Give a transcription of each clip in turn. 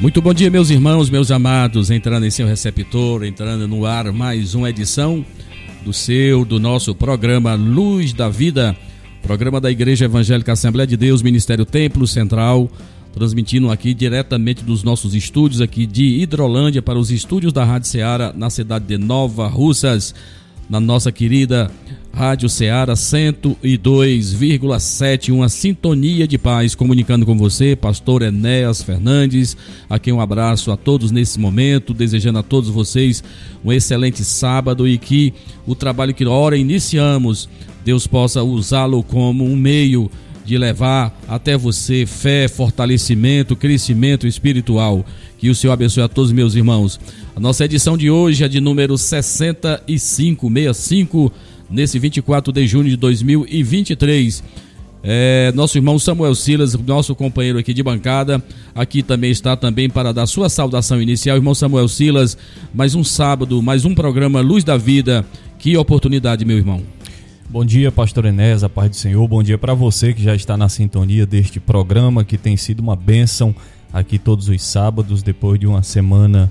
Muito bom dia, meus irmãos, meus amados, entrando em seu receptor, entrando no ar mais uma edição do seu, do nosso programa Luz da Vida, programa da Igreja Evangélica Assembleia de Deus, Ministério Templo Central, transmitindo aqui diretamente dos nossos estúdios aqui de Hidrolândia para os estúdios da Rádio Ceará na cidade de Nova Russas na nossa querida Rádio Ceará 102,7, uma sintonia de paz, comunicando com você, pastor Enéas Fernandes, aqui um abraço a todos nesse momento, desejando a todos vocês um excelente sábado e que o trabalho que ora iniciamos, Deus possa usá-lo como um meio de levar até você fé, fortalecimento, crescimento espiritual. Que o Senhor abençoe a todos meus irmãos. A nossa edição de hoje é de número 65, 65, nesse 24 de junho de 2023. É, nosso irmão Samuel Silas, nosso companheiro aqui de bancada, aqui também está também para dar sua saudação inicial. Irmão Samuel Silas, mais um sábado, mais um programa Luz da Vida. Que oportunidade, meu irmão. Bom dia, pastor Enés, a paz do Senhor. Bom dia para você que já está na sintonia deste programa, que tem sido uma bênção aqui todos os sábados, depois de uma semana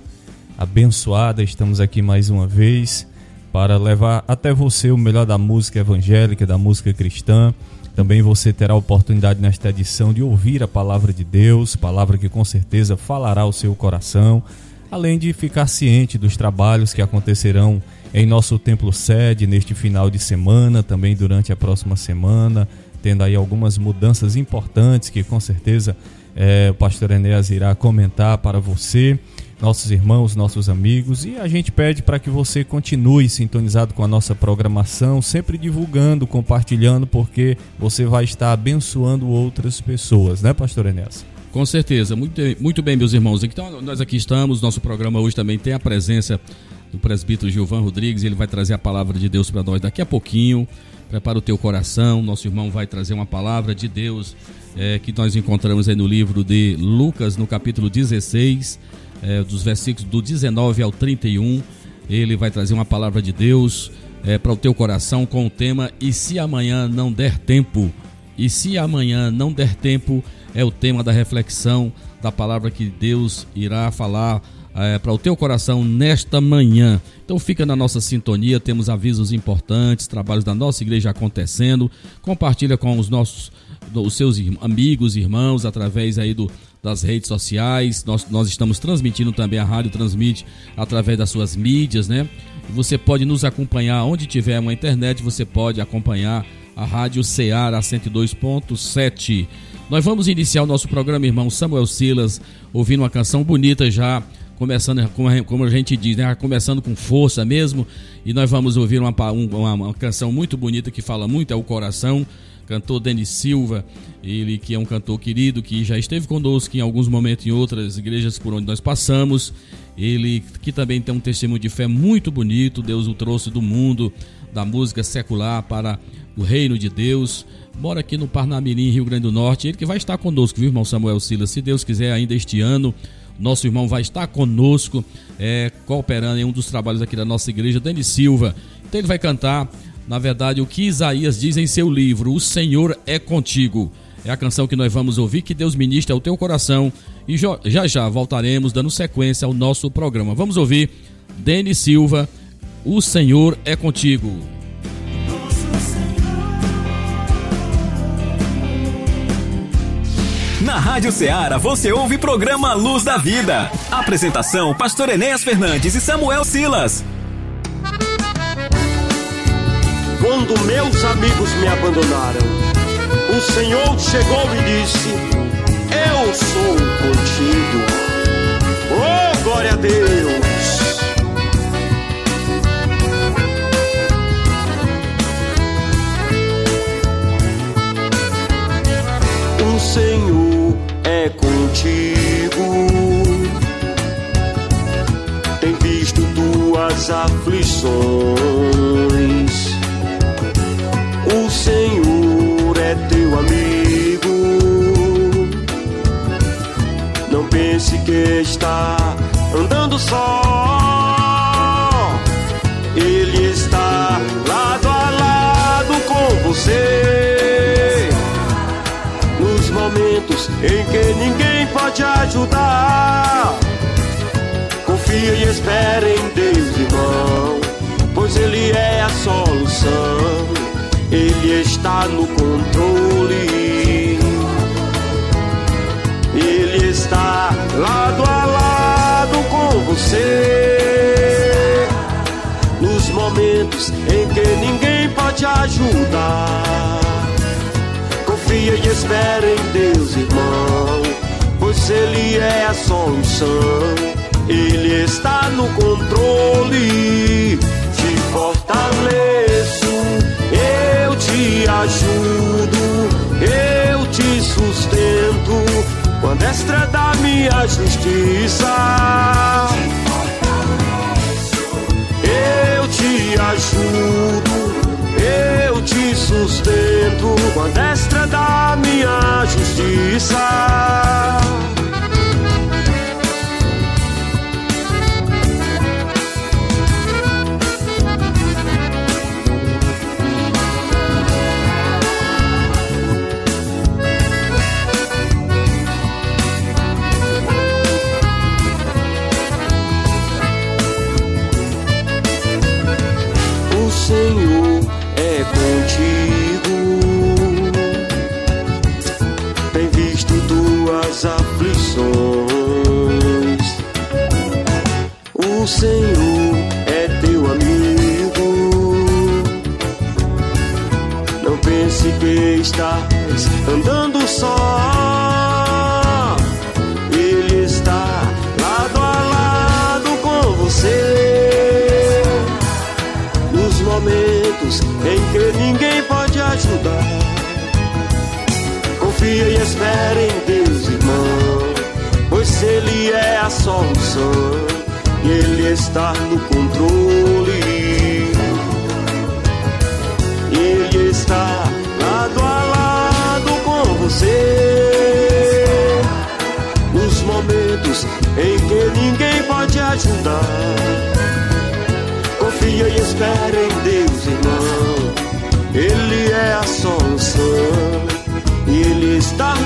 abençoada. Estamos aqui mais uma vez para levar até você o melhor da música evangélica, da música cristã. Também você terá a oportunidade nesta edição de ouvir a palavra de Deus, palavra que com certeza falará ao seu coração, além de ficar ciente dos trabalhos que acontecerão em nosso templo sede neste final de semana, também durante a próxima semana, tendo aí algumas mudanças importantes que com certeza é, o pastor Enéas irá comentar para você, nossos irmãos, nossos amigos, e a gente pede para que você continue sintonizado com a nossa programação, sempre divulgando, compartilhando, porque você vai estar abençoando outras pessoas, né, pastor Enéas? Com certeza, muito, muito bem, meus irmãos. Então, nós aqui estamos, nosso programa hoje também tem a presença do presbítero Gilvan Rodrigues, ele vai trazer a palavra de Deus para nós daqui a pouquinho. Prepara o teu coração, nosso irmão vai trazer uma palavra de Deus é, que nós encontramos aí no livro de Lucas, no capítulo 16, é, dos versículos do 19 ao 31. Ele vai trazer uma palavra de Deus é, para o teu coração com o tema E se amanhã não der tempo? E se amanhã não der tempo, é o tema da reflexão da palavra que Deus irá falar é, para o teu coração nesta manhã. Então fica na nossa sintonia, temos avisos importantes, trabalhos da nossa igreja acontecendo. Compartilha com os nossos os seus amigos, irmãos, através aí do, das redes sociais. Nós, nós estamos transmitindo também, a rádio transmite através das suas mídias, né? Você pode nos acompanhar onde tiver uma internet, você pode acompanhar a Rádio Ceará 102.7. Nós vamos iniciar o nosso programa, irmão Samuel Silas, ouvindo uma canção bonita já começando, como a gente diz, né? começando com força mesmo. E nós vamos ouvir uma, uma, uma canção muito bonita que fala muito ao coração. Cantor Denis Silva, ele que é um cantor querido, que já esteve conosco em alguns momentos em outras igrejas por onde nós passamos. Ele que também tem um testemunho de fé muito bonito. Deus o trouxe do mundo da música secular para o reino de Deus. Mora aqui no Parnamirim, Rio Grande do Norte. Ele que vai estar conosco, viu, irmão Samuel Silas? Se Deus quiser, ainda este ano nosso irmão vai estar conosco, é, cooperando em um dos trabalhos aqui da nossa igreja, Dani Silva. Então ele vai cantar, na verdade, o que Isaías diz em seu livro: O Senhor é contigo. É a canção que nós vamos ouvir, que Deus ministra ao teu coração. E já já voltaremos dando sequência ao nosso programa. Vamos ouvir Denis Silva, O Senhor é contigo. Na Rádio Ceará você ouve o programa Luz da Vida. Apresentação: Pastor Enéas Fernandes e Samuel Silas. Quando meus amigos me abandonaram, o Senhor chegou e disse: Eu sou contigo. Oh, glória a Deus! Aflições. O Senhor é teu amigo. Não pense que está andando só. Ele está lado a lado com você. Nos momentos em que ninguém pode ajudar. Confia e espera em Deus, irmão, pois Ele é a solução. Ele está no controle. Ele está lado a lado com você. Nos momentos em que ninguém pode ajudar. Confia e espera em Deus, irmão, pois Ele é a solução. Ele está no controle. Te fortaleço, eu te ajudo, eu te sustento com a destra da minha justiça. Eu te ajudo, eu te sustento com a destra da minha justiça. Espera em Deus, irmão, pois Ele é a solução e Ele está no controle. Ele está lado a lado com você. Nos momentos em que ninguém pode ajudar. Confia e espera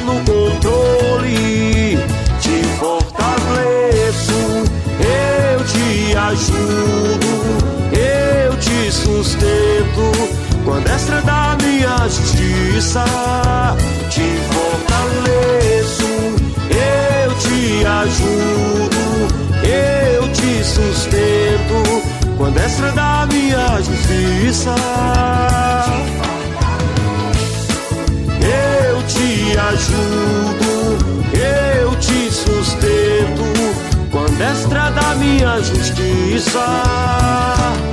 no controle. Te fortaleço, eu te ajudo, eu te sustento com a destra da minha justiça. Te fortaleço, eu te ajudo, eu te sustento com a destra da minha justiça. Te ajudo, eu te sustento com a destra da minha justiça.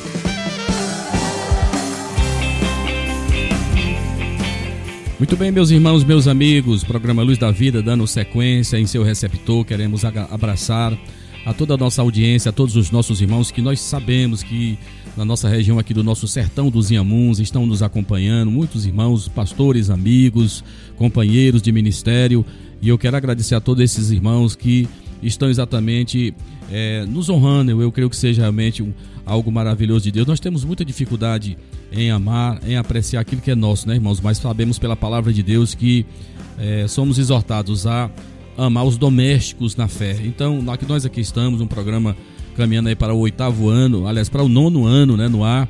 Muito bem, meus irmãos, meus amigos, programa Luz da Vida dando sequência em seu receptor. Queremos abraçar a toda a nossa audiência, a todos os nossos irmãos que nós sabemos que na nossa região aqui do nosso sertão dos Inhamuns estão nos acompanhando, muitos irmãos, pastores, amigos, companheiros de ministério. E eu quero agradecer a todos esses irmãos que estão exatamente eh, nos honrando. Eu, creio que seja realmente um- algo maravilhoso de Deus. Nós temos muita dificuldade em amar, em apreciar aquilo que é nosso, né, irmãos? Mas sabemos pela palavra de Deus que eh, somos exortados a amar os domésticos na fé. Então, nós aqui estamos, um programa caminhando aí para o oitavo ano, aliás, para o nono ano, né, no ar.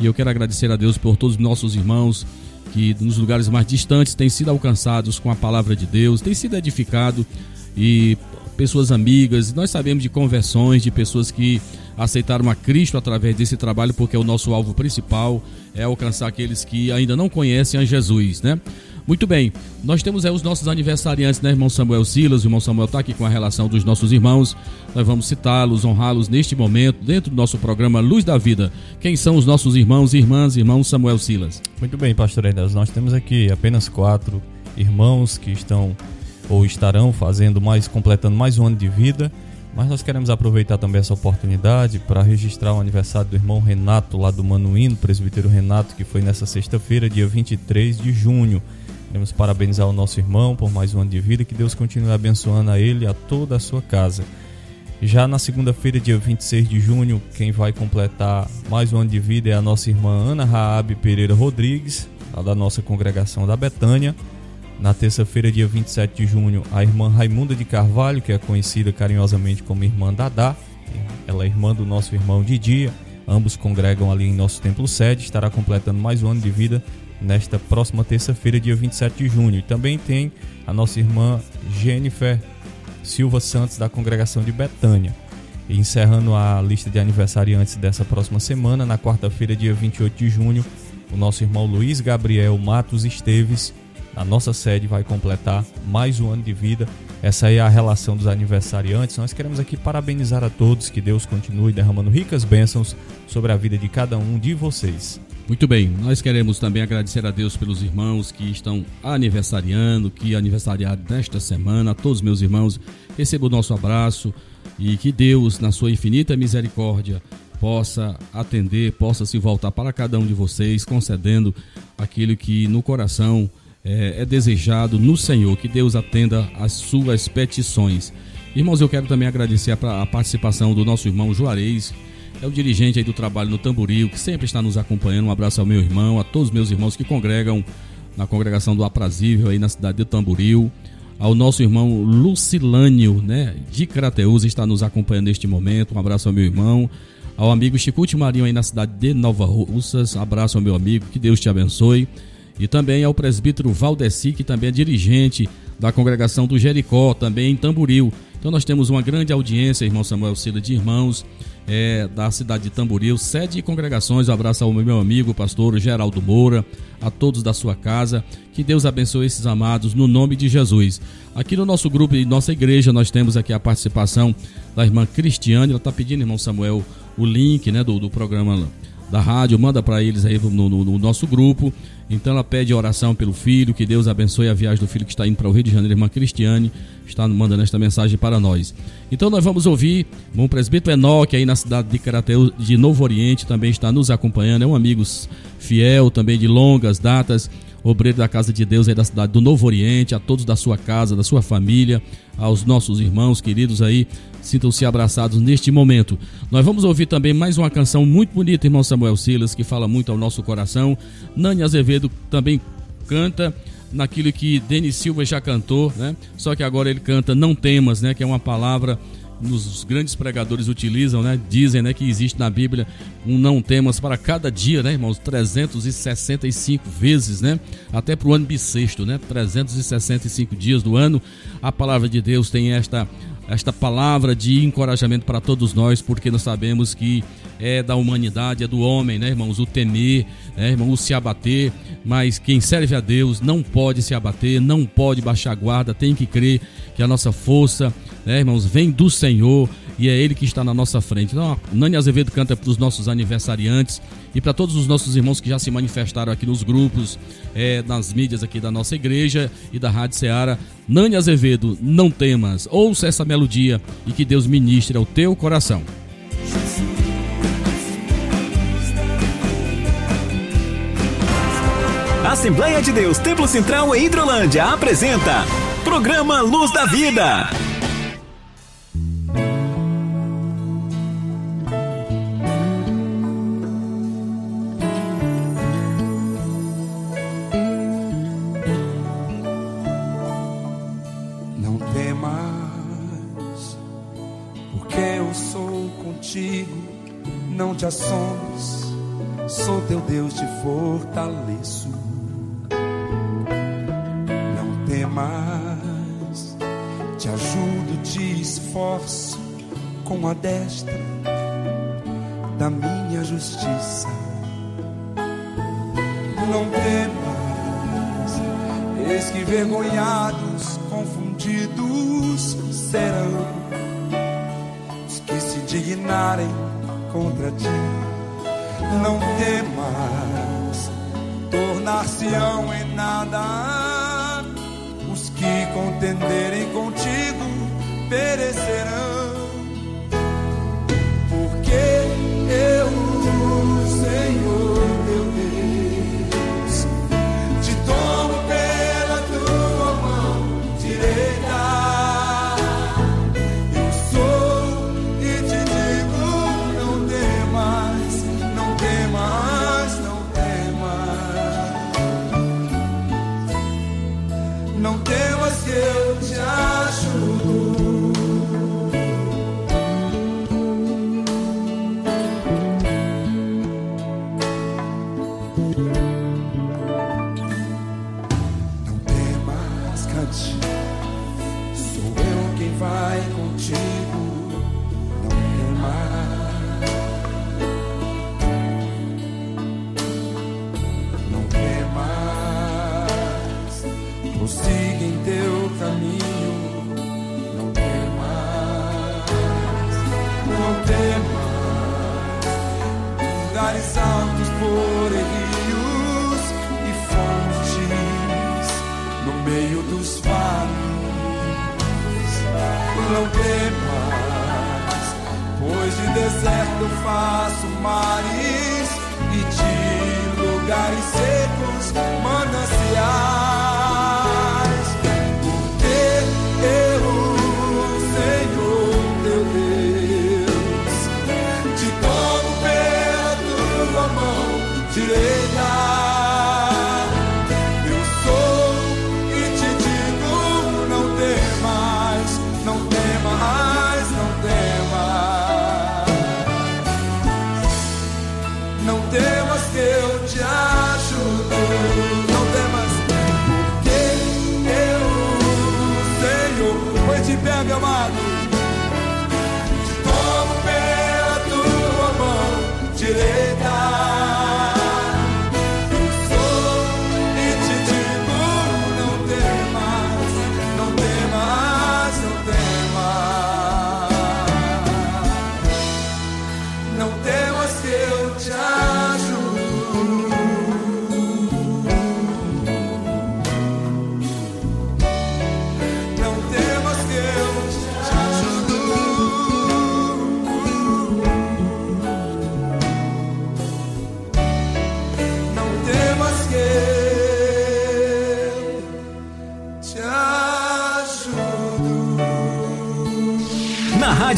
E eu quero agradecer a Deus por todos os nossos irmãos que nos lugares mais distantes têm sido alcançados com a palavra de Deus, têm sido edificados e pessoas amigas. Nós sabemos de conversões, de pessoas que aceitaram a Cristo através desse trabalho, porque o nosso alvo principal é alcançar aqueles que ainda não conhecem a Jesus, né? Muito bem, nós temos aí os nossos aniversariantes, né, irmão Samuel Silas? O irmão Samuel está aqui com a relação dos nossos irmãos. Nós vamos citá-los, honrá-los neste momento, dentro do nosso programa Luz da Vida. Quem são os nossos irmãos e irmãs, irmão Samuel Silas? Muito bem, pastor Edas, nós temos aqui apenas quatro irmãos que estão ou estarão fazendo mais, completando mais um ano de vida. Mas nós queremos aproveitar também essa oportunidade para registrar o aniversário do irmão Renato, lá do Manuíno, presbítero Renato, que foi nessa sexta-feira, dia 23 de junho. Queremos parabenizar o nosso irmão por mais um ano de vida, que Deus continue abençoando a ele e a toda a sua casa. Já na segunda-feira, dia 26 de junho, quem vai completar mais um ano de vida é a nossa irmã Ana Raab Pereira Rodrigues, lá da nossa congregação da Betânia. Na terça-feira, dia 27 de junho, a irmã Raimunda de Carvalho, que é conhecida carinhosamente como irmã Dadá, ela é irmã do nosso irmão Didia, ambos congregam ali em nosso templo sede, estará completando mais um ano de vida nesta próxima terça-feira, dia 27 de junho. E também tem a nossa irmã Jennifer Silva Santos, da congregação de Betânia. E encerrando a lista de aniversariantes dessa próxima semana, na quarta-feira, dia 28 de junho, o nosso irmão Luiz Gabriel Matos Esteves, na nossa sede, vai completar mais um ano de vida. Essa é a relação dos aniversariantes. Nós queremos aqui parabenizar a todos, que Deus continue derramando ricas bênçãos sobre a vida de cada um de vocês. Muito bem, nós queremos também agradecer a Deus pelos irmãos que estão aniversariando, que aniversariaram nesta semana. A todos meus irmãos, receba o nosso abraço e que Deus, na sua infinita misericórdia, possa atender, possa se voltar para cada um de vocês, concedendo aquilo que no coração é, é desejado no Senhor. Que Deus atenda às suas petições. Irmãos, eu quero também agradecer a, a participação do nosso irmão Juarez é o dirigente aí do trabalho no Tamboril, que sempre está nos acompanhando. Um abraço ao meu irmão, a todos os meus irmãos que congregam na congregação do Aprazível aí na cidade de Tamboril. Ao nosso irmão Lucilânio, né, de Crateus, está nos acompanhando neste momento. Um abraço ao meu irmão. Ao amigo Chicute Marinho aí na cidade de Nova Russas. Abraço ao meu amigo, que Deus te abençoe. E também ao presbítero Valdeci, que também é dirigente da congregação do Jericó, também em Tamboril. Então nós temos uma grande audiência, irmão Samuel Cida, de irmãos é, da cidade de Tamboril, sede congregações. Um abraço ao meu amigo, pastor Geraldo Moura, a todos da sua casa. Que Deus abençoe esses amados no nome de Jesus. Aqui no nosso grupo e nossa igreja, nós temos aqui a participação da irmã Cristiane. Ela está pedindo, irmão Samuel, o link né, do, do programa da rádio, manda para eles aí no, no, no, nosso grupo. Então ela pede oração pelo filho, que Deus abençoe a viagem do filho que está indo para o Rio de Janeiro, irmã Cristiane, está mandando esta mensagem para nós. Então nós vamos ouvir o presbítero Enoque aí na cidade de Carateus, de Novo Oriente, também está nos acompanhando, é um amigo fiel também de longas datas obreiro da casa de Deus aí da cidade do Novo Oriente, a todos da sua casa, da sua família, aos nossos irmãos queridos aí, sintam-se abraçados neste momento. Nós vamos ouvir também mais uma canção muito bonita, irmão Samuel Silas, que fala muito ao nosso coração. Nani Azevedo também canta naquilo que Denis Silva já cantou, né? Só que agora ele canta Não Temas, né? Que é uma palavra nos grandes pregadores utilizam, né? Dizem, né, que existe na Bíblia um não temas para cada dia, né, irmãos? 365 vezes, né? Até para o ano bissexto, né? 365 dias do ano, a palavra de Deus tem esta esta palavra de encorajamento para todos nós, porque nós sabemos que é da humanidade, é do homem, né, irmãos? O temer, né, irmão? O se abater, mas quem serve a Deus não pode se abater, não pode baixar a guarda, tem que crer que a nossa força, né, irmãos, vem do Senhor e é Ele que está na nossa frente. Então, Nani Azevedo canta para os nossos aniversariantes e para todos os nossos irmãos que já se manifestaram aqui nos grupos, é, nas mídias aqui da nossa igreja e da Rádio Ceará. Nani Azevedo, não temas, ouça essa melodia e que Deus ministre ao teu coração. Assembleia de Deus Templo Central em Hidrolândia apresenta Programa Luz da Vida. Te sou teu Deus, te fortaleço. Não temas, te ajudo, te esforço com a destra da minha justiça. Não temas, eis que vergonhados, confundidos serão os que se indignarem contra ti. Não temas, tornar-se-ão em nada os que contenderem contigo perecerão. Deserto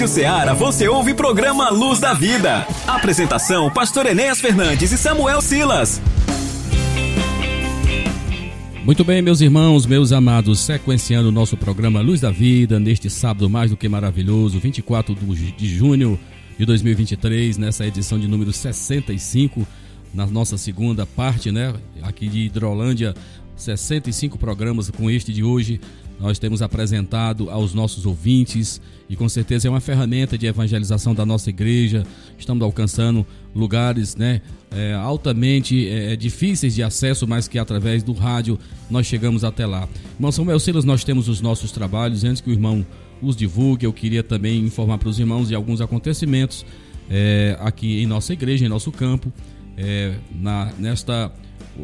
Rádio Ceará você ouve o programa Luz da Vida. Apresentação: Pastor Enéas Fernandes e Samuel Silas. Muito bem, meus irmãos, meus amados, sequenciando o nosso programa Luz da Vida, neste sábado mais do que maravilhoso, 24 do- de junho de 2023, nessa edição de número 65, na nossa segunda parte, né, aqui de Hidrolândia, 65 programas com este de hoje. Nós temos apresentado aos nossos ouvintes e com certeza é uma ferramenta de evangelização da nossa igreja. Estamos alcançando lugares, né, é, altamente é, difíceis de acesso, mas que através do rádio nós chegamos até lá. Irmão Samuel Silas, nós temos os nossos trabalhos. Antes que o irmão os divulgue, eu queria também informar para os irmãos de alguns acontecimentos é, aqui em nossa igreja, em nosso campo. É, na, nesta,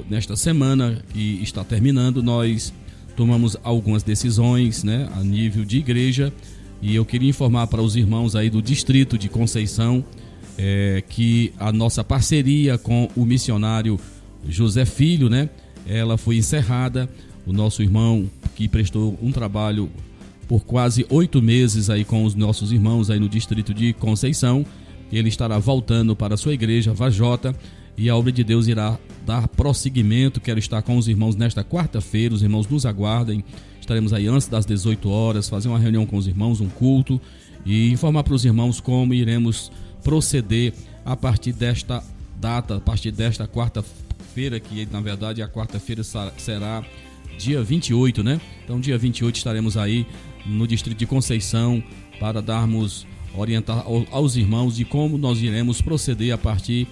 nesta semana que está terminando, nós tomamos algumas decisões né, a nível de igreja e eu queria informar para os irmãos aí do distrito de Conceição é, que a nossa parceria com o missionário José Filho, né, ela foi encerrada. O nosso irmão que prestou um trabalho por quase oito meses aí com os nossos irmãos aí no distrito de Conceição, ele estará voltando para a sua igreja Vajota e a obra de Deus irá dar prosseguimento. Quero estar com os irmãos nesta quarta-feira, os irmãos nos aguardem. Estaremos aí antes das 18 horas, fazer uma reunião com os irmãos, um culto e informar para os irmãos como iremos proceder a partir desta data a partir desta quarta-feira, que na verdade a quarta-feira será dia 28, né? Então, dia 28 estaremos aí no distrito de Conceição para darmos orientar ao- aos irmãos de como nós iremos proceder a partir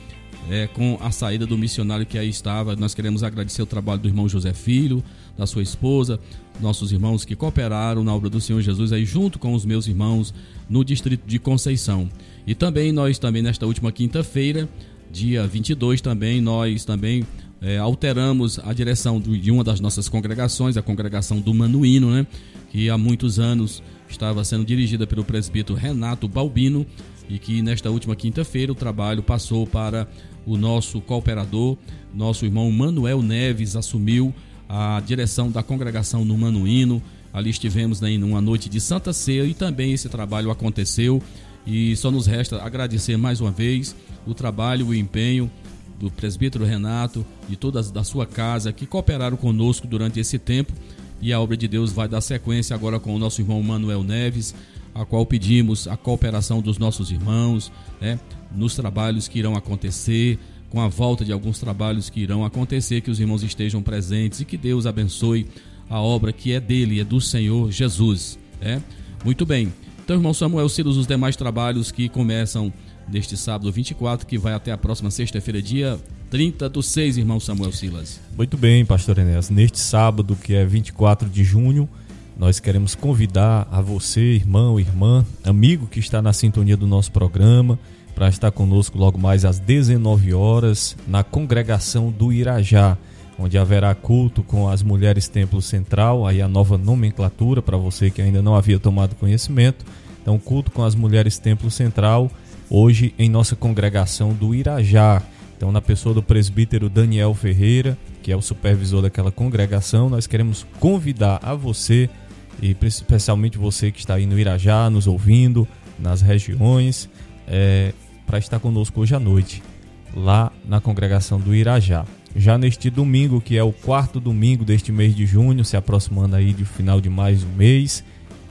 é, com a saída do missionário que aí estava. Nós queremos agradecer o trabalho do irmão José Filho, da sua esposa, nossos irmãos que cooperaram na obra do Senhor Jesus aí junto com os meus irmãos no distrito de Conceição. E também nós também nesta última quinta-feira, dia 22 também nós também é, alteramos a direção de uma das nossas congregações, a congregação do Manuíno, né, que há muitos anos estava sendo dirigida pelo presbítero Renato Balbino e que nesta última quinta-feira o trabalho passou para o nosso cooperador, nosso irmão Manuel Neves assumiu a direção da congregação no Manuíno. Ali estivemos né, em uma noite de Santa Ceia e também esse trabalho aconteceu. E só nos resta agradecer mais uma vez o trabalho, o empenho do presbítero Renato e todas da sua casa que cooperaram conosco durante esse tempo. E a obra de Deus vai dar sequência agora com o nosso irmão Manuel Neves, a qual pedimos a cooperação dos nossos irmãos, né, nos trabalhos que irão acontecer, com a volta de alguns trabalhos que irão acontecer, que os irmãos estejam presentes e que Deus abençoe a obra que é dele, é do Senhor Jesus. né? Muito bem. Então, irmão Samuel Silas, os demais trabalhos que começam neste sábado 24, que vai até a próxima sexta-feira, dia 30 do 6, irmão Samuel Silas. Muito bem, pastor Enéas. Neste sábado, que é 24 de junho, nós queremos convidar a você, irmão, irmã, amigo que está na sintonia do nosso programa, para estar conosco logo mais às 19 horas na congregação do Irajá, onde haverá culto com as mulheres Templo Central, aí a nova nomenclatura para você que ainda não havia tomado conhecimento. Então, culto com as mulheres Templo Central, hoje em nossa congregação do Irajá. Então, na pessoa do presbítero Daniel Ferreira, que é o supervisor daquela congregação, nós queremos convidar a você, e especialmente você que está aí no Irajá, nos ouvindo, nas regiões, para estar conosco hoje à noite, lá na congregação do Irajá. Já neste domingo, que é o quarto domingo deste mês de junho, se aproximando aí do final de mais um mês,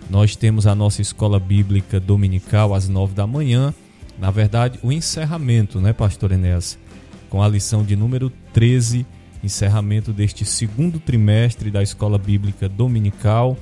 nós temos a nossa escola bíblica dominical às nove da manhã. Na verdade, o encerramento, né, pastor Enéas? Com a lição de número 13, encerramento deste segundo trimestre da escola bíblica dominical,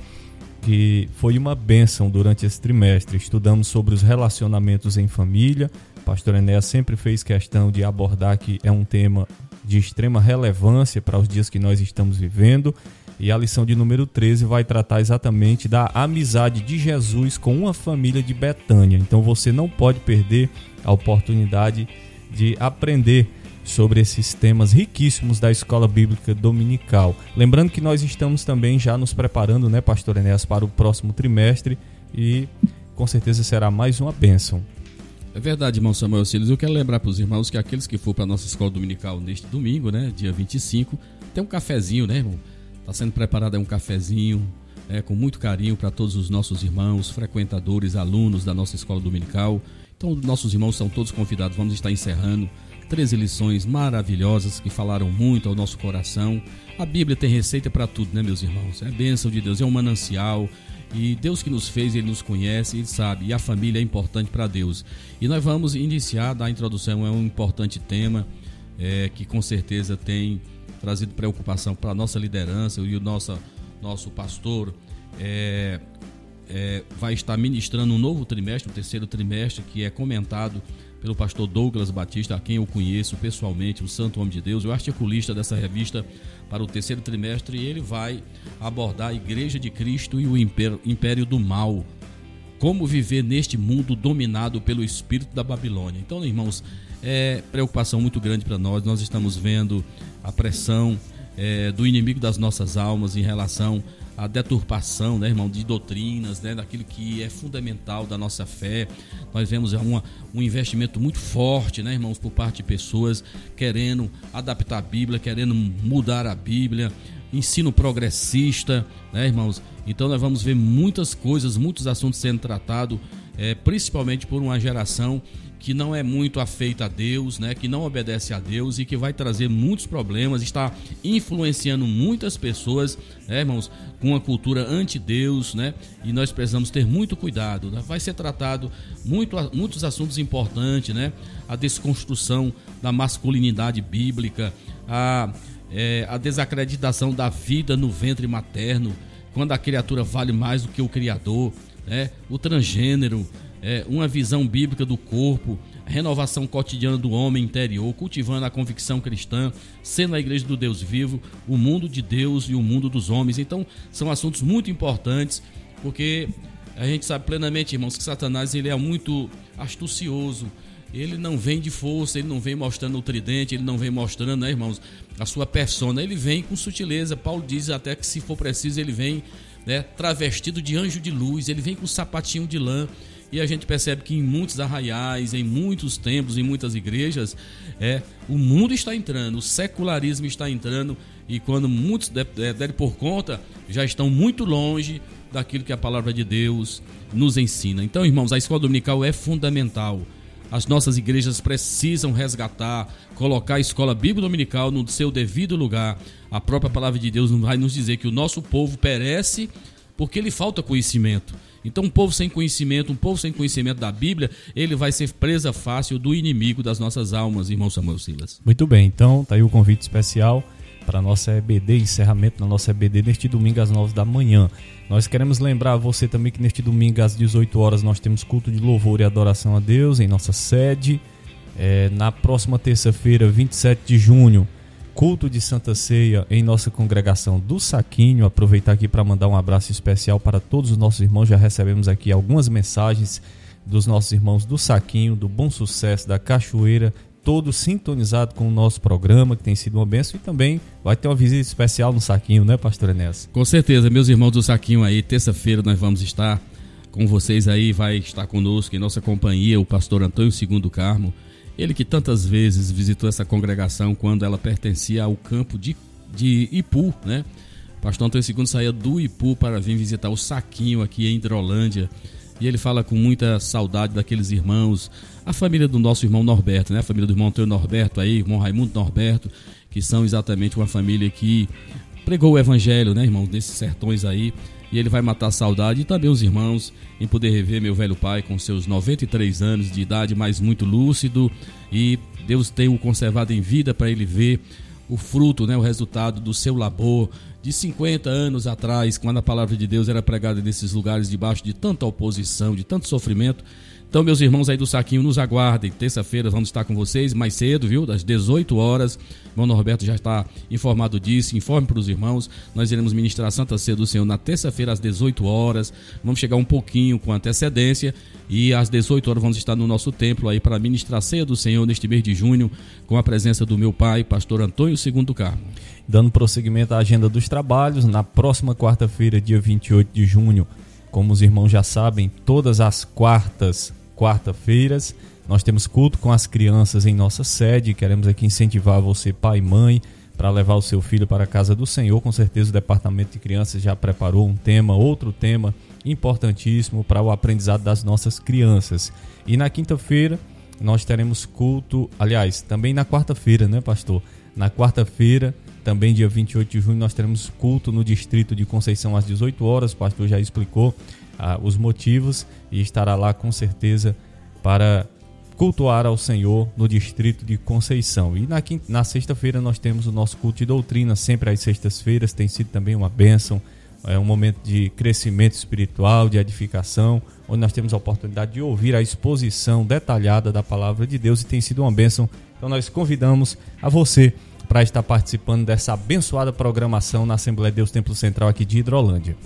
que foi uma bênção durante esse trimestre. Estudamos sobre os relacionamentos em família. Pastor Enéas sempre fez questão de abordar que é um tema de extrema relevância para os dias que nós estamos vivendo. E a lição de número 13 vai tratar exatamente da amizade de Jesus com uma família de Betânia. Então você não pode perder a oportunidade de aprender sobre esses temas riquíssimos da Escola Bíblica Dominical. Lembrando que nós estamos também já nos preparando, né, pastor Enéas, para o próximo trimestre e com certeza será mais uma bênção. É verdade, irmão Samuel Silas. Eu quero lembrar para os irmãos que aqueles que for para a nossa escola dominical neste domingo, né, dia 25, tem um cafezinho, né, irmão? Está sendo preparado aí um cafezinho, é, com muito carinho para todos os nossos irmãos, frequentadores, alunos da nossa escola dominical. Então, nossos irmãos são todos convidados. Vamos estar encerrando 13 lições maravilhosas que falaram muito ao nosso coração. A Bíblia tem receita para tudo, né, meus irmãos? É bênção de Deus, é um manancial. E Deus que nos fez, Ele nos conhece, Ele sabe. E a família é importante para Deus. E nós vamos iniciar, da introdução, é um importante tema é, que com certeza tem trazido preocupação para a nossa liderança e o nosso, nosso pastor é, é, vai estar ministrando um novo trimestre, o terceiro trimestre, que é comentado pelo pastor Douglas Batista, a quem eu conheço pessoalmente, o santo homem de Deus, o articulista dessa revista para o terceiro trimestre, e ele vai abordar a Igreja de Cristo e o império, do mal. Como viver neste mundo dominado pelo espírito da Babilônia. Então, irmãos, é preocupação muito grande para nós. Nós estamos vendo a pressão é, do inimigo das nossas almas em relação à deturpação, né, irmão, de doutrinas, né, daquilo que é fundamental da nossa fé. Nós vemos uma, um investimento muito forte, né, irmãos, por parte de pessoas querendo adaptar a Bíblia, querendo mudar a Bíblia, ensino progressista, né, irmãos? Então nós vamos ver muitas coisas, muitos assuntos sendo tratados, é, principalmente por uma geração que não é muito afeita a Deus, né? Que não obedece a Deus e que vai trazer muitos problemas, está influenciando muitas pessoas, né, irmãos, com uma cultura anti-Deus, né? E nós precisamos ter muito cuidado. né? Vai ser tratado muito, muitos assuntos importantes, né? A desconstrução da masculinidade bíblica, a, é, a desacreditação da vida no ventre materno, quando a criatura vale mais do que o Criador, né? O transgênero, é, uma visão bíblica do corpo, renovação cotidiana do homem interior, cultivando a convicção cristã, sendo a igreja do Deus vivo, o mundo de Deus e o mundo dos homens. Então, são assuntos muito importantes, porque a gente sabe plenamente, irmãos, que Satanás ele é muito astucioso. Ele não vem de força, ele não vem mostrando o tridente, ele não vem mostrando, né, irmãos, a sua persona. Ele vem com sutileza. Paulo diz até que se for preciso, ele vem né, travestido de anjo de luz, ele vem com sapatinho de lã. E a gente percebe que em muitos arraiais, em muitos templos, em muitas igrejas, é, o mundo está entrando, o secularismo está entrando, e quando muitos de- de- derem por conta, já estão muito longe daquilo que a palavra de Deus nos ensina. Então, irmãos, a escola dominical é fundamental. As nossas igrejas precisam resgatar, colocar a escola bíblica dominical no seu devido lugar. A própria palavra de Deus vai nos dizer que o nosso povo perece porque lhe falta conhecimento. Então, um povo sem conhecimento, um povo sem conhecimento da Bíblia, ele vai ser presa fácil do inimigo das nossas almas, irmão Samuel Silas. Muito bem, então tá aí o convite especial para a nossa EBD, encerramento da nossa EBD neste domingo às 9 da manhã. Nós queremos lembrar você também que neste domingo às 18 horas nós temos culto de louvor e adoração a Deus em nossa sede. É, na próxima terça-feira, 27 de junho, culto de Santa Ceia em nossa congregação do Saquinho. Aproveitar aqui para mandar um abraço especial para todos os nossos irmãos. Já recebemos aqui algumas mensagens dos nossos irmãos do Saquinho, do Bom Sucesso, da Cachoeira, todos sintonizados com o nosso programa, que tem sido uma benção. E também vai ter uma visita especial no Saquinho, né, Pastor Enéas? Com certeza, meus irmãos do Saquinho aí, terça-feira nós vamos estar com vocês aí, vai estar conosco em nossa companhia o pastor Antônio Segundo Carmo, ele que tantas vezes visitou essa congregação quando ela pertencia ao campo de, de Ipu, né? Pastor Antônio Segundo saía do Ipu para vir visitar o Saquinho aqui em Hidrolândia. E ele fala com muita saudade daqueles irmãos, a família do nosso irmão Norberto, né? A família do irmão Antônio Norberto aí, irmão Raimundo Norberto, que são exatamente uma família que pregou o evangelho, né, irmão, desses sertões aí. E ele vai matar a saudade e também os irmãos em poder rever meu velho pai com seus 93 anos de idade, mas muito lúcido. E Deus tem o conservado em vida para ele ver o fruto, né, o resultado do seu labor de 50 anos atrás, quando a palavra de Deus era pregada nesses lugares debaixo de tanta oposição, de tanto sofrimento. Então, meus irmãos aí do Saquinho, nos aguardem. Terça-feira vamos estar com vocês mais cedo, viu? Das 18 horas. O irmão Norberto já está informado disso. Informe para os irmãos. Nós iremos ministrar a Santa Ceia do Senhor na terça-feira às 18 horas. Vamos chegar um pouquinho com antecedência. E às 18 horas vamos estar no nosso templo aí para ministrar a Ceia do Senhor neste mês de junho, com a presença do meu pai, pastor Antônio Segundo Carmo. Dando prosseguimento à agenda dos trabalhos, na próxima quarta-feira, dia 28 de junho, como os irmãos já sabem, todas as quartas, quarta-feiras, nós temos culto com as crianças em nossa sede. Queremos aqui incentivar você, pai e mãe, para levar o seu filho para a casa do Senhor. Com certeza o departamento de crianças já preparou um tema, outro tema importantíssimo para o aprendizado das nossas crianças. E na quinta-feira nós teremos culto, aliás, também na quarta-feira, né, pastor? Na quarta-feira, também dia 28 de junho, nós teremos culto no distrito de Conceição às 18 horas. O pastor já explicou ah, os motivos e estará lá com certeza para cultuar ao Senhor no distrito de Conceição. E na, quinta- na sexta-feira nós temos o nosso culto de doutrina, sempre às sextas-feiras, tem sido também uma bênção, é um momento de crescimento espiritual, de edificação, onde nós temos a oportunidade de ouvir a exposição detalhada da palavra de Deus e tem sido uma bênção. Então nós convidamos a você para estar participando dessa abençoada programação na Assembleia de Deus Templo Central aqui de Hidrolândia.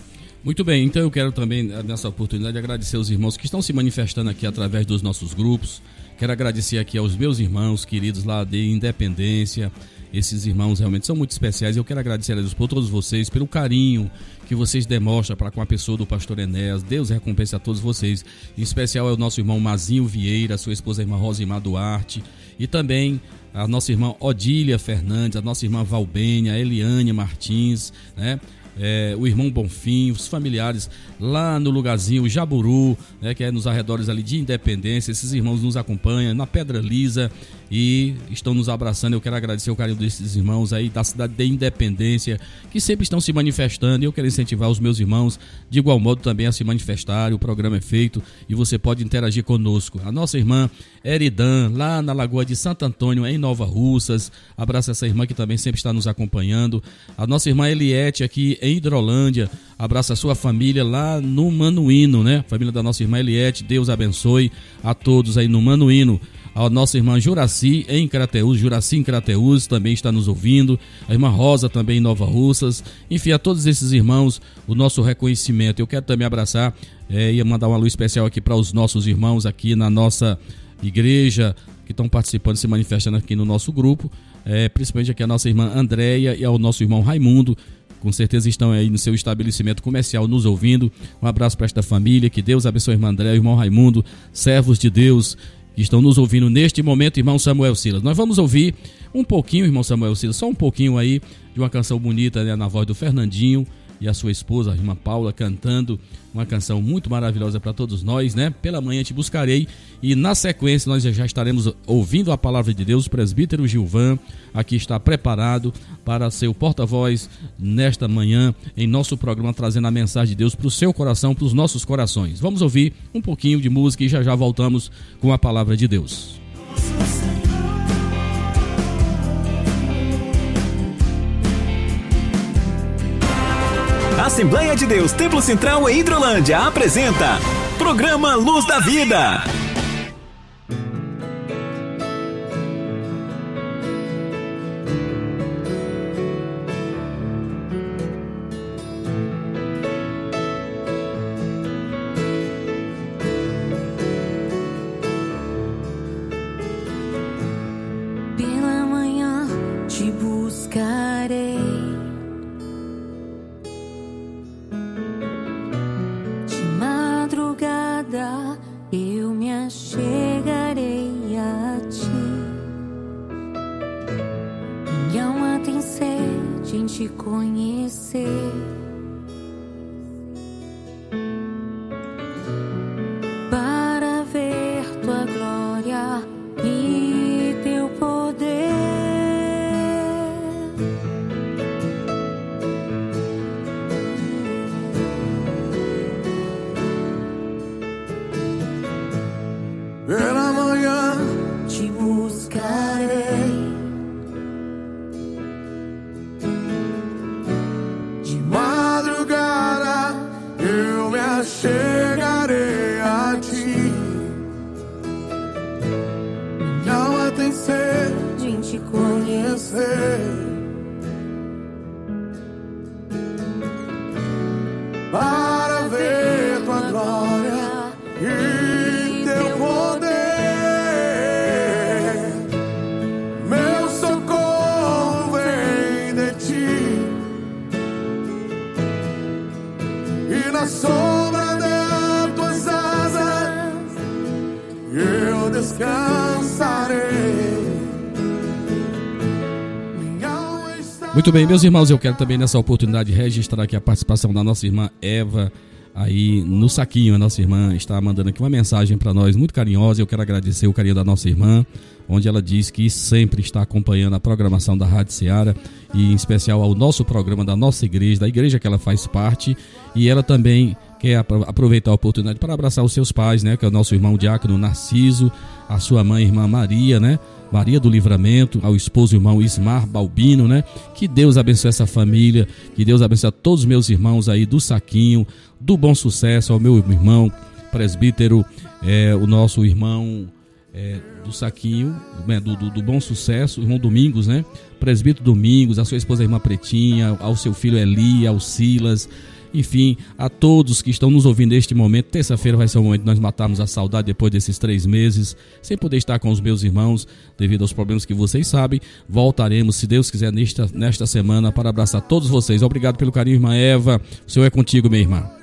Muito bem, então eu quero também, nessa oportunidade, agradecer os irmãos que estão se manifestando aqui através dos nossos grupos. Quero agradecer aqui aos meus irmãos queridos lá de Independência. Esses irmãos realmente são muito especiais. Eu quero agradecer a Deus por todos vocês, pelo carinho que vocês demonstram para com a pessoa do pastor Enéas. Deus recompense a todos vocês. Em especial é o nosso irmão Mazinho Vieira, sua esposa irmã Rosimar Duarte. E também a nossa irmã Odília Fernandes, a nossa irmã Valbênia, a Eliane Martins, né? É, o irmão Bonfim, os familiares lá no lugarzinho Jaburu, né, que é nos arredores ali de Independência. Esses irmãos nos acompanham na Pedra Lisa e estão nos abraçando. Eu quero agradecer o carinho desses irmãos aí da cidade de Independência, que sempre estão se manifestando. E eu quero incentivar os meus irmãos de igual modo também a se manifestarem. O programa é feito e você pode interagir conosco. A nossa irmã Eridan, lá na Lagoa de Santo Antônio, em Nova Russas. Abraço essa irmã que também sempre está nos acompanhando. A nossa irmã Eliette aqui em Hidrolândia. Abraço a sua família lá no Manuíno, né? Família da nossa irmã Eliette. Deus abençoe a todos aí no Manuíno a nossa irmã Juraci em Crateús, Juraci em Crateús também está nos ouvindo, a irmã Rosa também em Nova Russas, enfim, a todos esses irmãos, o nosso reconhecimento. Eu quero também abraçar é, e mandar uma luz especial aqui para os nossos irmãos aqui na nossa igreja que estão participando, se manifestando aqui no nosso grupo, é, principalmente aqui a nossa irmã Andréia e ao nosso irmão Raimundo, com certeza estão aí no seu estabelecimento comercial nos ouvindo. Um abraço para esta família, que Deus abençoe a irmã André, o irmão Raimundo, servos de Deus que estão nos ouvindo neste momento, irmão Samuel Silas. Nós vamos ouvir um pouquinho, irmão Samuel Silas, só um pouquinho aí de uma canção bonita né, na voz do Fernandinho e a sua esposa, a irmã Paula, cantando uma canção muito maravilhosa para todos nós, né? Pela manhã te buscarei e na sequência nós já estaremos ouvindo a palavra de Deus. O presbítero Gilvan aqui está preparado para ser o porta-voz nesta manhã em nosso programa trazendo a mensagem de Deus para o seu coração, para os nossos corações. Vamos ouvir um pouquinho de música e já já voltamos com a palavra de Deus. Assembleia de Deus Templo Central em Hidrolândia apresenta Programa Luz da Vida. Muito bem, meus irmãos, eu quero também nessa oportunidade registrar aqui a participação da nossa irmã Eva aí no saquinho. A nossa irmã está mandando aqui uma mensagem para nós muito carinhosa. Eu quero agradecer o carinho da nossa irmã, onde ela diz que sempre está acompanhando a programação da Rádio Seara e em especial ao nosso programa da nossa igreja, da igreja que ela faz parte, e ela também quer apro- aproveitar a oportunidade para abraçar os seus pais, né, que é o nosso irmão Diácono Narciso, a sua mãe, irmã Maria, né? Maria do Livramento, ao esposo irmão Ismar Balbino, né? Que Deus abençoe essa família, que Deus abençoe a todos os meus irmãos aí do Saquinho, do Bom Sucesso, ao meu irmão presbítero, é, o nosso irmão é, do Saquinho, né, do, do, do Bom Sucesso, irmão Domingos, né? Presbítero Domingos, a sua esposa a irmã Pretinha, ao seu filho Eli, ao Silas, enfim, a todos que estão nos ouvindo neste momento. Terça-feira vai ser o momento de nós matarmos a saudade depois desses três meses, sem poder estar com os meus irmãos, devido aos problemas que vocês sabem. Voltaremos, se Deus quiser, nesta, nesta semana para abraçar todos vocês. Obrigado pelo carinho, irmã Eva. O Senhor é contigo, minha irmã.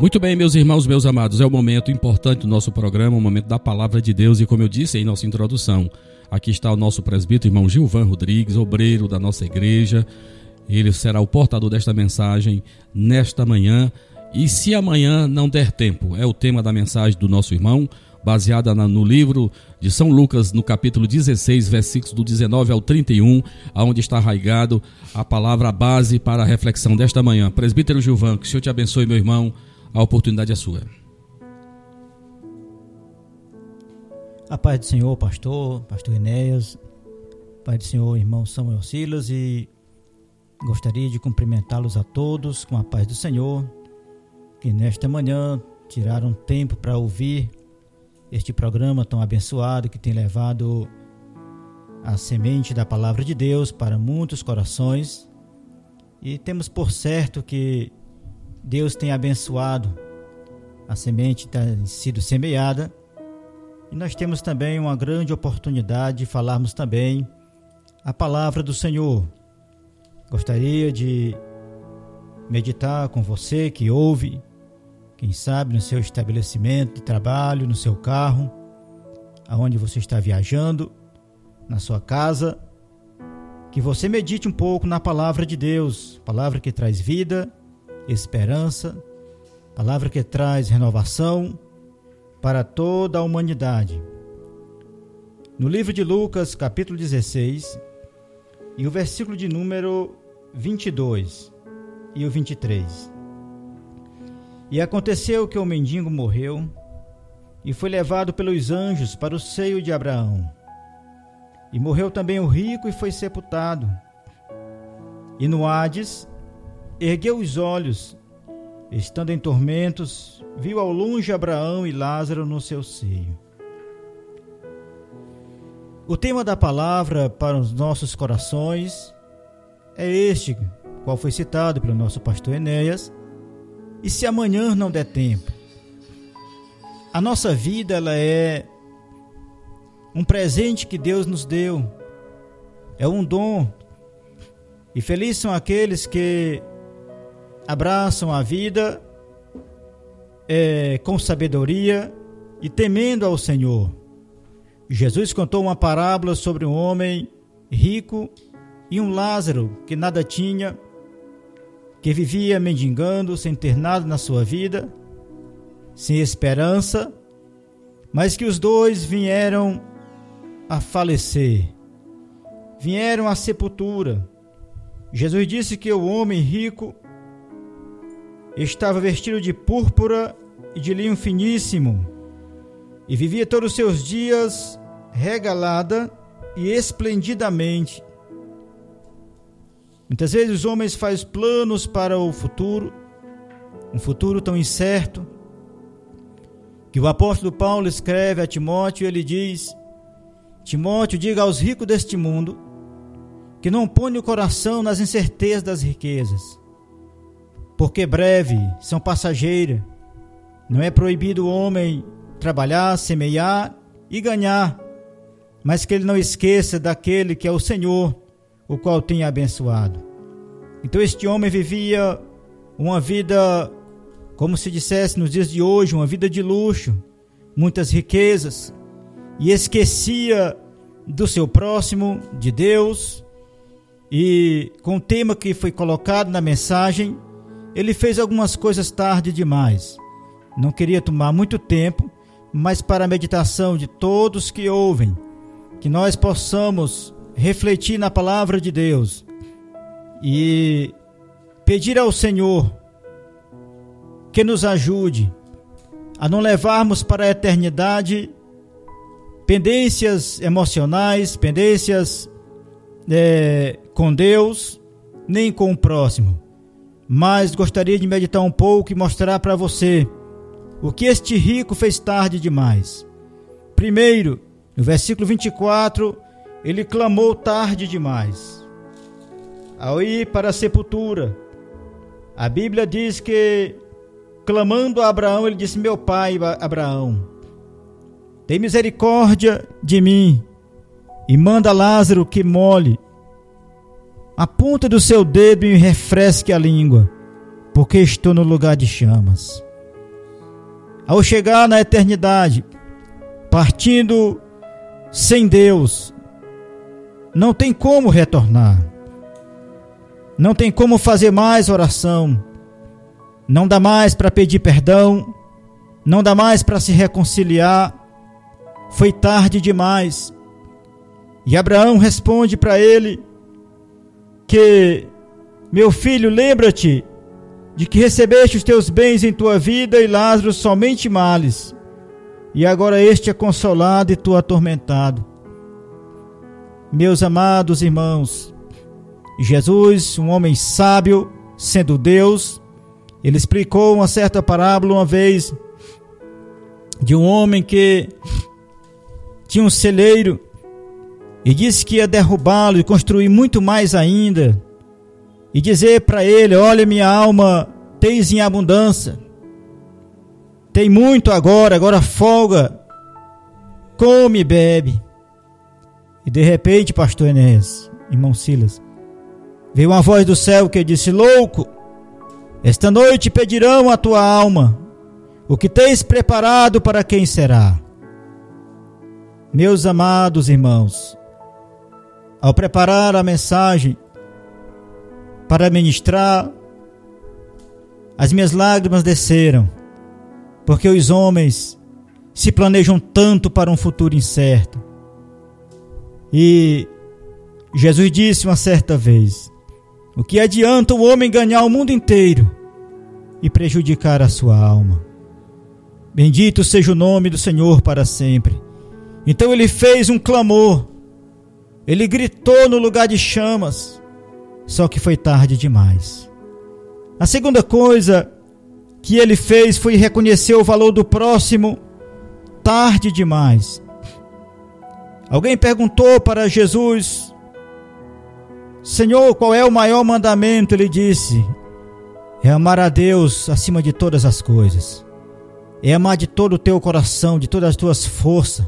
Muito bem, meus irmãos, meus amados, é o momento importante do nosso programa, o momento da palavra de Deus e como eu disse em nossa introdução, aqui está o nosso presbítero, irmão Gilvan Rodrigues, obreiro da nossa igreja. Ele será o portador desta mensagem nesta manhã. E se amanhã não der tempo, é o tema da mensagem do nosso irmão, baseada no livro de São Lucas, no capítulo 16, versículos do 19 ao 31, aonde está arraigado a palavra base para a reflexão desta manhã. Presbítero Gilvan, que o Senhor te abençoe, meu irmão, a oportunidade é sua. A paz do Senhor, pastor, pastor Enéas, paz do Senhor, irmão Samuel Silas, e gostaria de cumprimentá-los a todos com a paz do Senhor, que nesta manhã tiraram tempo para ouvir este programa tão abençoado que tem levado a semente da palavra de Deus para muitos corações. E temos por certo que Deus tem abençoado, a semente tem sido semeada e nós temos também uma grande oportunidade de falarmos também a palavra do Senhor. Gostaria de meditar com você que ouve, quem sabe no seu estabelecimento de trabalho, no seu carro, aonde você está viajando, na sua casa, que você medite um pouco na palavra de Deus, palavra que traz vida, esperança, palavra que traz renovação para toda a humanidade. No livro de Lucas, capítulo 16, e o versículo de número 22 e o 23. E aconteceu que o mendigo morreu e foi levado pelos anjos para o seio de Abraão. E morreu também o rico e foi sepultado. E no Hades ergueu os olhos, estando em tormentos, viu ao longe Abraão e Lázaro no seu seio. O tema da palavra para os nossos corações é este, qual foi citado pelo nosso pastor Enéas. E se amanhã não der tempo? A nossa vida ela é um presente que Deus nos deu. É um dom. E felizes são aqueles que abraçam a vida é, com sabedoria e temendo ao Senhor. Jesus contou uma parábola sobre um homem rico e um Lázaro que nada tinha, que vivia mendigando, sem ter nada na sua vida, sem esperança, mas que os dois vieram a falecer, vieram à sepultura. Jesus disse que o homem rico estava vestido de púrpura e de linho finíssimo, e vivia todos os seus dias regalada e esplendidamente. Muitas vezes os homens fazem planos para o futuro, um futuro tão incerto, que o apóstolo Paulo escreve a Timóteo, ele diz: Timóteo, diga aos ricos deste mundo que não ponham o coração nas incertezas das riquezas, porque breve são passageiras. Não é proibido o homem trabalhar, semear e ganhar, mas que ele não esqueça daquele que é o Senhor, o qual tem abençoado. Então este homem vivia uma vida, como se dissesse nos dias de hoje, uma vida de luxo, muitas riquezas, e esquecia do seu próximo, de Deus, e com o tema que foi colocado na mensagem, ele fez algumas coisas tarde demais. Não queria tomar muito tempo, mas para a meditação de todos que ouvem, que nós possamos refletir na palavra de Deus e pedir ao Senhor que nos ajude a não levarmos para a eternidade pendências emocionais, pendências é, com Deus, nem com o próximo. Mas gostaria de meditar um pouco e mostrar para você o que este rico fez tarde demais. Primeiro, no versículo 24, ele clamou tarde demais. ao ir para a sepultura, a Bíblia diz que, clamando a Abraão, ele disse: Meu pai, Abraão, tem misericórdia de mim e manda Lázaro que molhe a ponta do seu dedo e refresque a língua, porque estou no lugar de chamas. Ao chegar na eternidade, partindo sem Deus, não tem como retornar. Não tem como fazer mais oração. Não dá mais para pedir perdão. Não dá mais para se reconciliar. Foi tarde demais. E Abraão responde para ele que meu filho, lembra-te de que recebeste os teus bens em tua vida e Lázaro somente males. E agora este é consolado e tu atormentado. Meus amados irmãos, Jesus, um homem sábio, sendo Deus, ele explicou uma certa parábola uma vez de um homem que tinha um celeiro e disse que ia derrubá-lo e construir muito mais ainda e dizer para ele: Olha, minha alma, tens em abundância, tem muito agora, agora folga, come e bebe. E de repente, pastor Enéas, irmão Silas, veio uma voz do céu que disse: Louco, esta noite pedirão a tua alma, o que tens preparado para quem será? Meus amados irmãos, ao preparar a mensagem para ministrar, as minhas lágrimas desceram, porque os homens se planejam tanto para um futuro incerto. E Jesus disse uma certa vez: O que adianta o homem ganhar o mundo inteiro e prejudicar a sua alma? Bendito seja o nome do Senhor para sempre. Então ele fez um clamor, ele gritou no lugar de chamas, só que foi tarde demais. A segunda coisa que ele fez foi reconhecer o valor do próximo tarde demais. Alguém perguntou para Jesus: Senhor, qual é o maior mandamento? Ele disse: É amar a Deus acima de todas as coisas. É amar de todo o teu coração, de todas as tuas forças,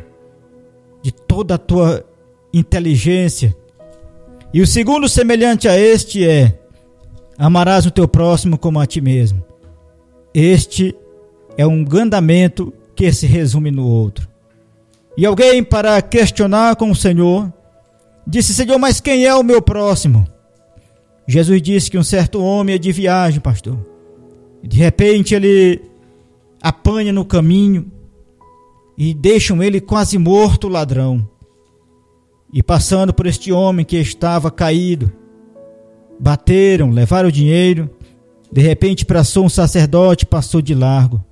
de toda a tua inteligência, e o segundo semelhante a este é: amarás o teu próximo como a ti mesmo. Este é um mandamento que se resume no outro. E alguém, para questionar com o Senhor, disse: Senhor, mas quem é o meu próximo? Jesus disse que um certo homem é de viagem, pastor. De repente ele apanha no caminho e deixam ele quase morto, ladrão. E passando por este homem que estava caído, bateram, levaram o dinheiro. De repente passou um sacerdote, passou de largo.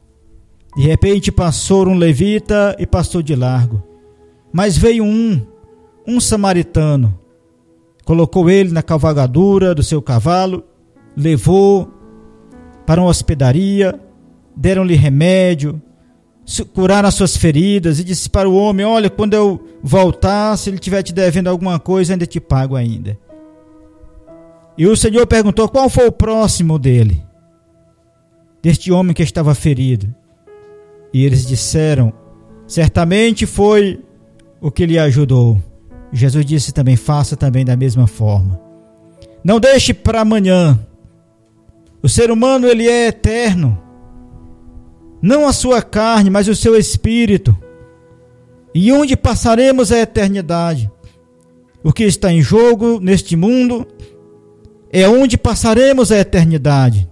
De repente passou um levita e passou de largo. Mas veio um, um samaritano, colocou ele na cavalgadura do seu cavalo, levou para uma hospedaria, deram-lhe remédio, curaram as suas feridas e disse para o homem: Olha, quando eu voltar, se ele estiver te devendo alguma coisa, ainda te pago ainda. E o Senhor perguntou: Qual foi o próximo dele? Deste homem que estava ferido. E eles disseram: Certamente foi o que lhe ajudou. Jesus disse também: Faça também da mesma forma. Não deixe para amanhã. O ser humano ele é eterno não a sua carne, mas o seu espírito. E onde passaremos a eternidade? O que está em jogo neste mundo é onde passaremos a eternidade.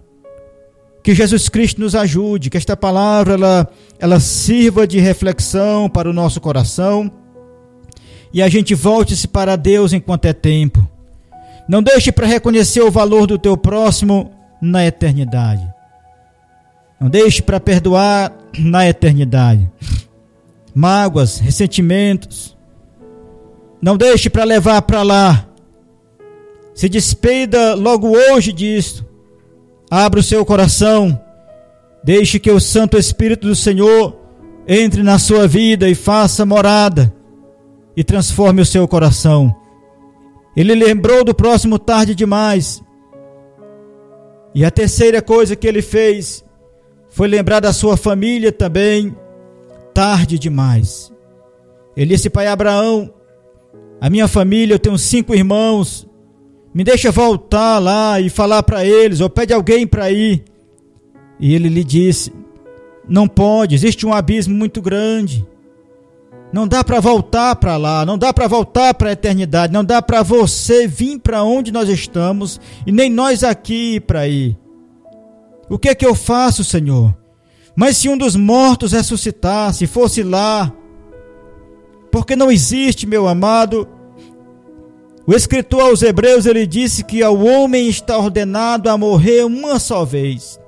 Que Jesus Cristo nos ajude, que esta palavra ela, ela sirva de reflexão para o nosso coração e a gente volte-se para Deus enquanto é tempo. Não deixe para reconhecer o valor do teu próximo na eternidade. Não deixe para perdoar na eternidade. Mágoas, ressentimentos. Não deixe para levar para lá. Se despeda logo hoje disso. Abra o seu coração. Deixe que o Santo Espírito do Senhor entre na sua vida e faça morada e transforme o seu coração. Ele lembrou do próximo tarde demais. E a terceira coisa que ele fez foi lembrar da sua família também tarde demais. Ele disse: Pai Abraão, a minha família, eu tenho cinco irmãos, me deixa voltar lá e falar para eles, ou pede alguém para ir. E ele lhe disse: Não pode, existe um abismo muito grande. Não dá para voltar para lá, não dá para voltar para a eternidade, não dá para você vir para onde nós estamos e nem nós aqui para ir. O que é que eu faço, Senhor? Mas se um dos mortos ressuscitasse, fosse lá, porque não existe, meu amado, o escritor aos Hebreus ele disse que ao homem está ordenado a morrer uma só vez,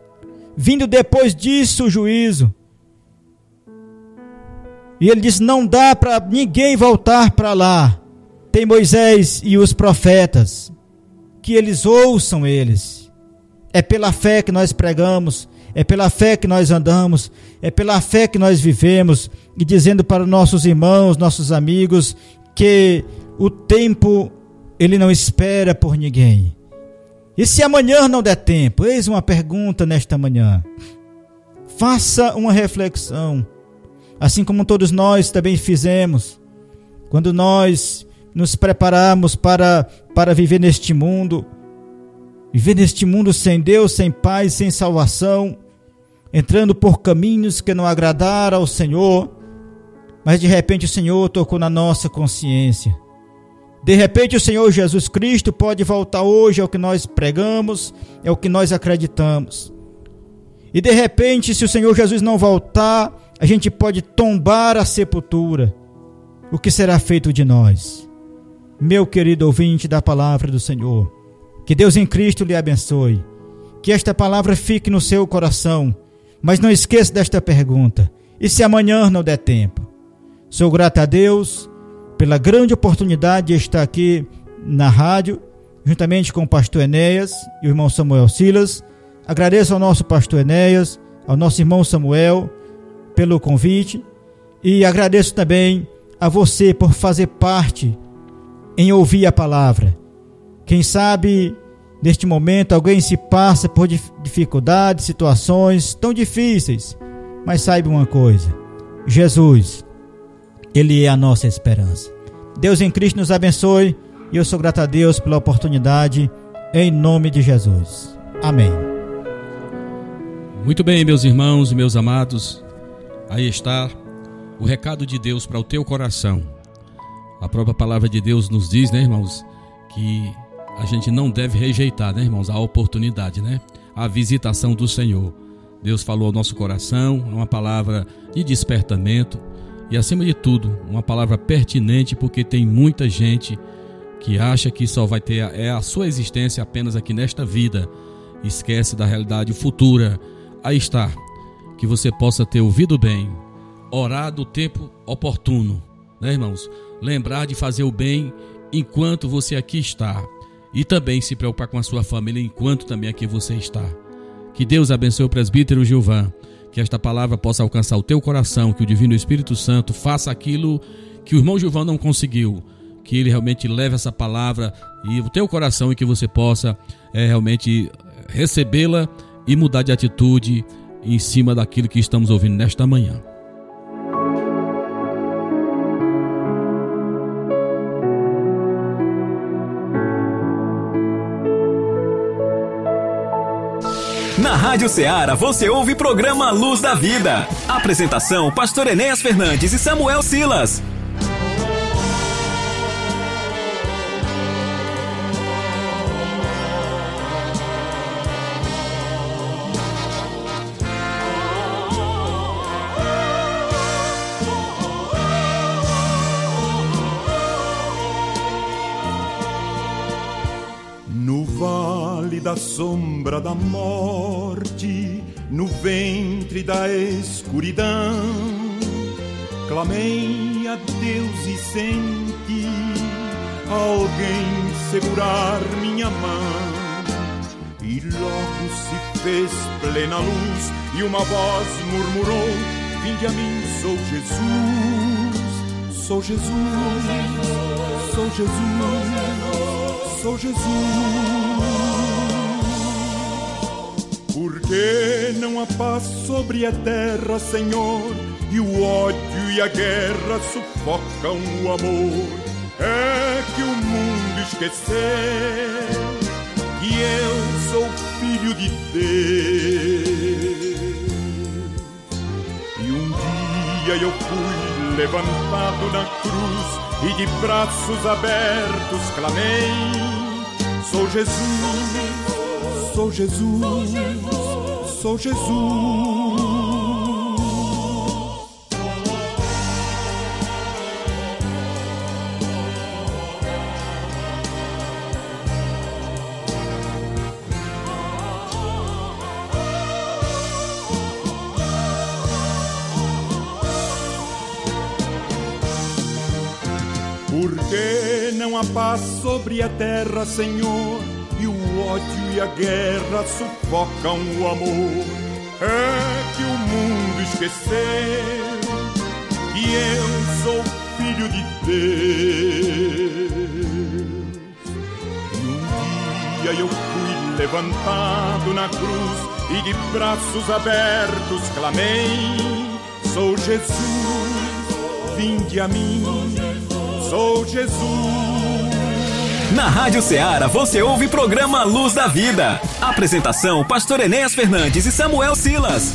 vindo depois disso o juízo. E ele diz: não dá para ninguém voltar para lá. Tem Moisés e os profetas, que eles ouçam eles. É pela fé que nós pregamos, é pela fé que nós andamos, é pela fé que nós vivemos, e dizendo para nossos irmãos, nossos amigos, que o tempo ele não espera por ninguém. E se amanhã não der tempo? Eis uma pergunta nesta manhã. Faça uma reflexão assim como todos nós também fizemos, quando nós nos preparamos para, para viver neste mundo, viver neste mundo sem Deus, sem paz, sem salvação, entrando por caminhos que não agradaram ao Senhor, mas de repente o Senhor tocou na nossa consciência. De repente o Senhor Jesus Cristo pode voltar hoje ao que nós pregamos, é o que nós acreditamos. E de repente, se o Senhor Jesus não voltar, a gente pode tombar a sepultura. O que será feito de nós? Meu querido ouvinte da palavra do Senhor, que Deus em Cristo lhe abençoe. Que esta palavra fique no seu coração. Mas não esqueça desta pergunta: e se amanhã não der tempo? Sou grato a Deus pela grande oportunidade de estar aqui na rádio, juntamente com o pastor Enéas e o irmão Samuel Silas. Agradeço ao nosso pastor Enéas, ao nosso irmão Samuel pelo convite e agradeço também a você por fazer parte em ouvir a palavra. Quem sabe neste momento alguém se passa por dificuldades, situações tão difíceis, mas saiba uma coisa: Jesus, Ele é a nossa esperança. Deus em Cristo nos abençoe e eu sou grato a Deus pela oportunidade, em nome de Jesus. Amém. Muito bem, meus irmãos e meus amados. Aí está o recado de Deus para o teu coração. A própria palavra de Deus nos diz, né, irmãos, que a gente não deve rejeitar, né, irmãos, a oportunidade, né? A visitação do Senhor. Deus falou ao nosso coração, é uma palavra de despertamento e, acima de tudo, uma palavra pertinente, porque tem muita gente que acha que só vai ter a, é a sua existência apenas aqui nesta vida, esquece da realidade futura. Aí está, que você possa ter ouvido bem, orar do tempo oportuno, né, irmãos? Lembrar de fazer o bem enquanto você aqui está e também se preocupar com a sua família enquanto também aqui você está. Que Deus abençoe o presbítero Gilvan, que esta palavra possa alcançar o teu coração, que o Divino Espírito Santo faça aquilo que o irmão Gilvan não conseguiu, que ele realmente leve essa palavra e o teu coração e que você possa é, realmente recebê-la e mudar de atitude em cima daquilo que estamos ouvindo nesta manhã. Na Rádio Ceará você ouve programa Luz da Vida. Apresentação: Pastor Enéas Fernandes e Samuel Silas. No vale da sombra da morte, no ventre da escuridão, clamei a Deus e senti alguém segurar minha mão. E logo se fez plena luz e uma voz murmurou: Vinde a mim, sou Jesus, sou Jesus, sou Jesus. sou Jesus. Porque não há paz sobre a terra, Senhor, e o ódio e a guerra sufocam o amor. É que o mundo esqueceu que eu sou filho de Deus. E um dia eu fui levantado na cruz e de braços abertos clamei: Sou Jesus, sou Jesus, sou Jesus. Porque não há paz sobre a terra, Senhor, e a guerra sufocam o amor. É que o mundo esqueceu que eu sou filho de Deus. E um dia eu fui levantado na cruz e de braços abertos clamei: Sou Jesus, vinde a mim sou Jesus. Na Rádio Ceará você ouve o programa Luz da Vida. Apresentação: Pastor Enéas Fernandes e Samuel Silas.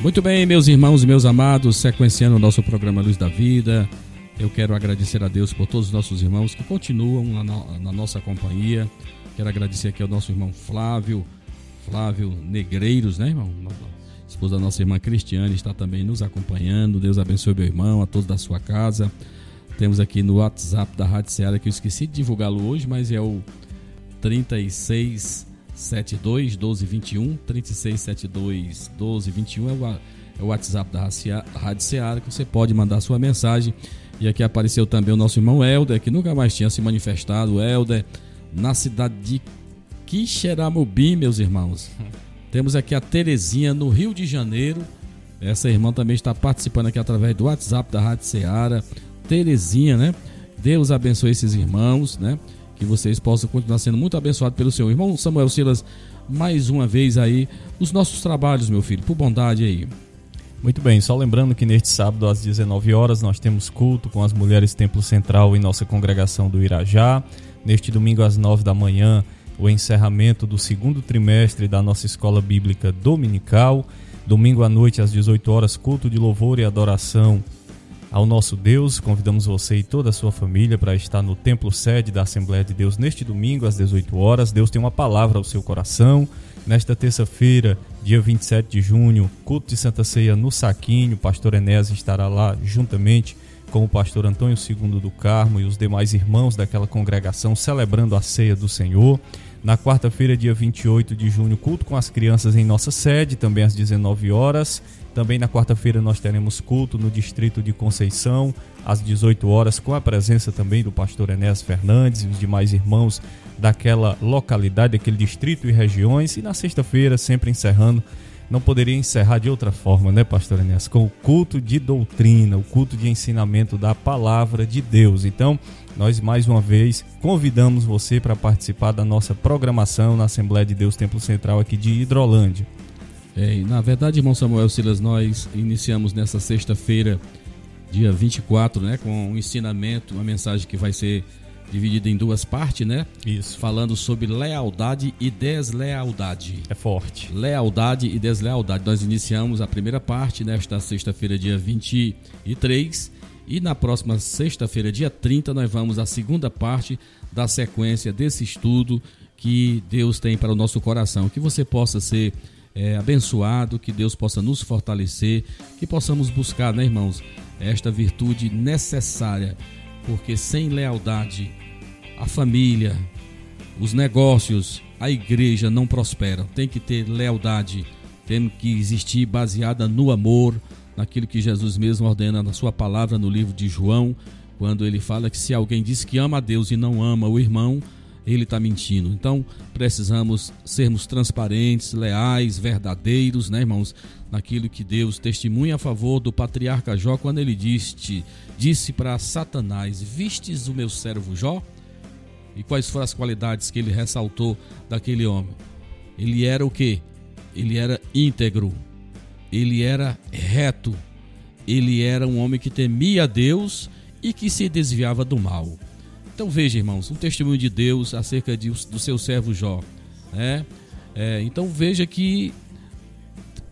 Muito bem, meus irmãos e meus amados, sequenciando o nosso programa Luz da Vida. Eu quero agradecer a Deus por todos os nossos irmãos que continuam na, na nossa companhia. Quero agradecer aqui ao nosso irmão Flávio, Flávio Negreiros, né, irmão? Esposa da nossa irmã Cristiane está também nos acompanhando. Deus abençoe meu irmão, a todos da sua casa. Temos aqui no WhatsApp da Rádio Ceará, que eu esqueci de divulgá-lo hoje, mas é o 3672 1221. 3672 1221 é o, é o WhatsApp da Rádio Ceará, que você pode mandar sua mensagem. E aqui apareceu também o nosso irmão Helder, que nunca mais tinha se manifestado. Helder, na cidade de Quixeramobim, meus irmãos. Temos aqui a Terezinha, no Rio de Janeiro. Essa irmã também está participando aqui através do WhatsApp da Rádio Ceará. Terezinha, né? Deus abençoe esses irmãos, né? Que vocês possam continuar sendo muito abençoados pelo seu irmão Samuel Silas. Mais uma vez aí, os nossos trabalhos, meu filho, por bondade aí. Muito bem, só lembrando que neste sábado às 19 horas nós temos culto com as mulheres Templo Central em nossa congregação do Irajá. Neste domingo às 9 da manhã, o encerramento do segundo trimestre da nossa escola bíblica dominical. Domingo à noite às 18 horas, culto de louvor e adoração ao nosso Deus. Convidamos você e toda a sua família para estar no templo sede da Assembleia de Deus neste domingo às 18 horas. Deus tem uma palavra ao seu coração. Nesta terça-feira, dia 27 de junho, culto de Santa Ceia no Saquinho. O pastor Enéas estará lá juntamente com o pastor Antônio II do Carmo e os demais irmãos daquela congregação celebrando a ceia do Senhor. Na quarta-feira, dia 28 de junho, culto com as crianças em nossa sede, também às 19 horas. Também na quarta-feira nós teremos culto no distrito de Conceição, às 18 horas, com a presença também do pastor Enéas Fernandes e os demais irmãos daquela localidade, daquele distrito e regiões. E na sexta-feira, sempre encerrando, não poderia encerrar de outra forma, né, pastor Enéas? Com o culto de doutrina, o culto de ensinamento da palavra de Deus. Então, nós mais uma vez convidamos você para participar da nossa programação na Assembleia de Deus Templo Central aqui de Hidrolândia. É, na verdade, irmão Samuel Silas, nós iniciamos nessa sexta-feira, dia 24, né, com um ensinamento, uma mensagem que vai ser dividida em duas partes, né? Isso. Falando sobre lealdade e deslealdade. É forte. Lealdade e deslealdade. Nós iniciamos a primeira parte nesta sexta-feira, dia 23, e na próxima sexta-feira, dia 30, nós vamos à segunda parte da sequência desse estudo que Deus tem para o nosso coração. Que você possa ser é, abençoado, que Deus possa nos fortalecer, que possamos buscar, né, irmãos, esta virtude necessária, porque sem lealdade a família, os negócios, a igreja não prosperam. Tem que ter lealdade, tem que existir baseada no amor, naquilo que Jesus mesmo ordena na sua palavra no livro de João, quando ele fala que se alguém diz que ama a Deus e não ama o irmão, ele está mentindo. Então precisamos sermos transparentes, leais, verdadeiros, né, irmãos? Naquilo que Deus testemunha a favor do patriarca Jó quando ele disse, disse para Satanás: Vistes o meu servo Jó? E quais foram as qualidades que ele ressaltou daquele homem? Ele era o que? Ele era íntegro, ele era reto, ele era um homem que temia a Deus e que se desviava do mal. Então veja, irmãos, um testemunho de Deus acerca de, do seu servo Jó. Né? É, então veja que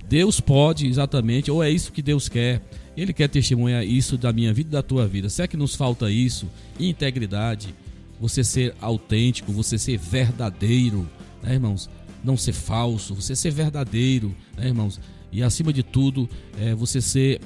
Deus pode exatamente, ou é isso que Deus quer. Ele quer testemunhar isso da minha vida e da tua vida. Se é que nos falta isso, integridade, você ser autêntico, você ser verdadeiro, né, irmãos? Não ser falso, você ser verdadeiro, né, irmãos? E acima de tudo, é, você ser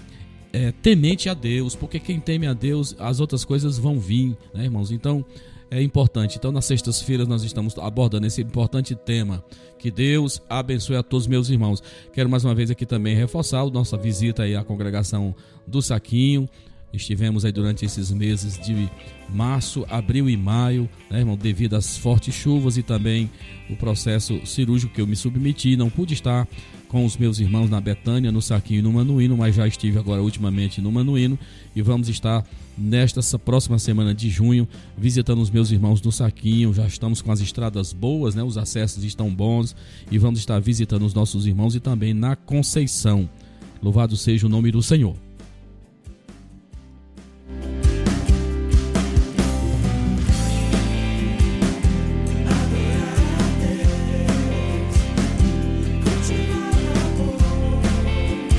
é, temente a Deus, porque quem teme a Deus, as outras coisas vão vir, né, irmãos? Então é importante. Então, nas sextas-feiras, nós estamos abordando esse importante tema. Que Deus abençoe a todos meus irmãos. Quero mais uma vez aqui também reforçar a nossa visita aí à congregação do Saquinho. Estivemos aí durante esses meses de março, abril e maio, né, irmão, devido às fortes chuvas e também o processo cirúrgico que eu me submeti. Não pude estar com os meus irmãos na Betânia, no Saquinho e no Manuíno, mas já estive agora ultimamente no Manuíno e vamos estar nesta próxima semana de junho visitando os meus irmãos no Saquinho. Já estamos com as estradas boas, né? Os acessos estão bons e vamos estar visitando os nossos irmãos e também na Conceição. Louvado seja o nome do Senhor.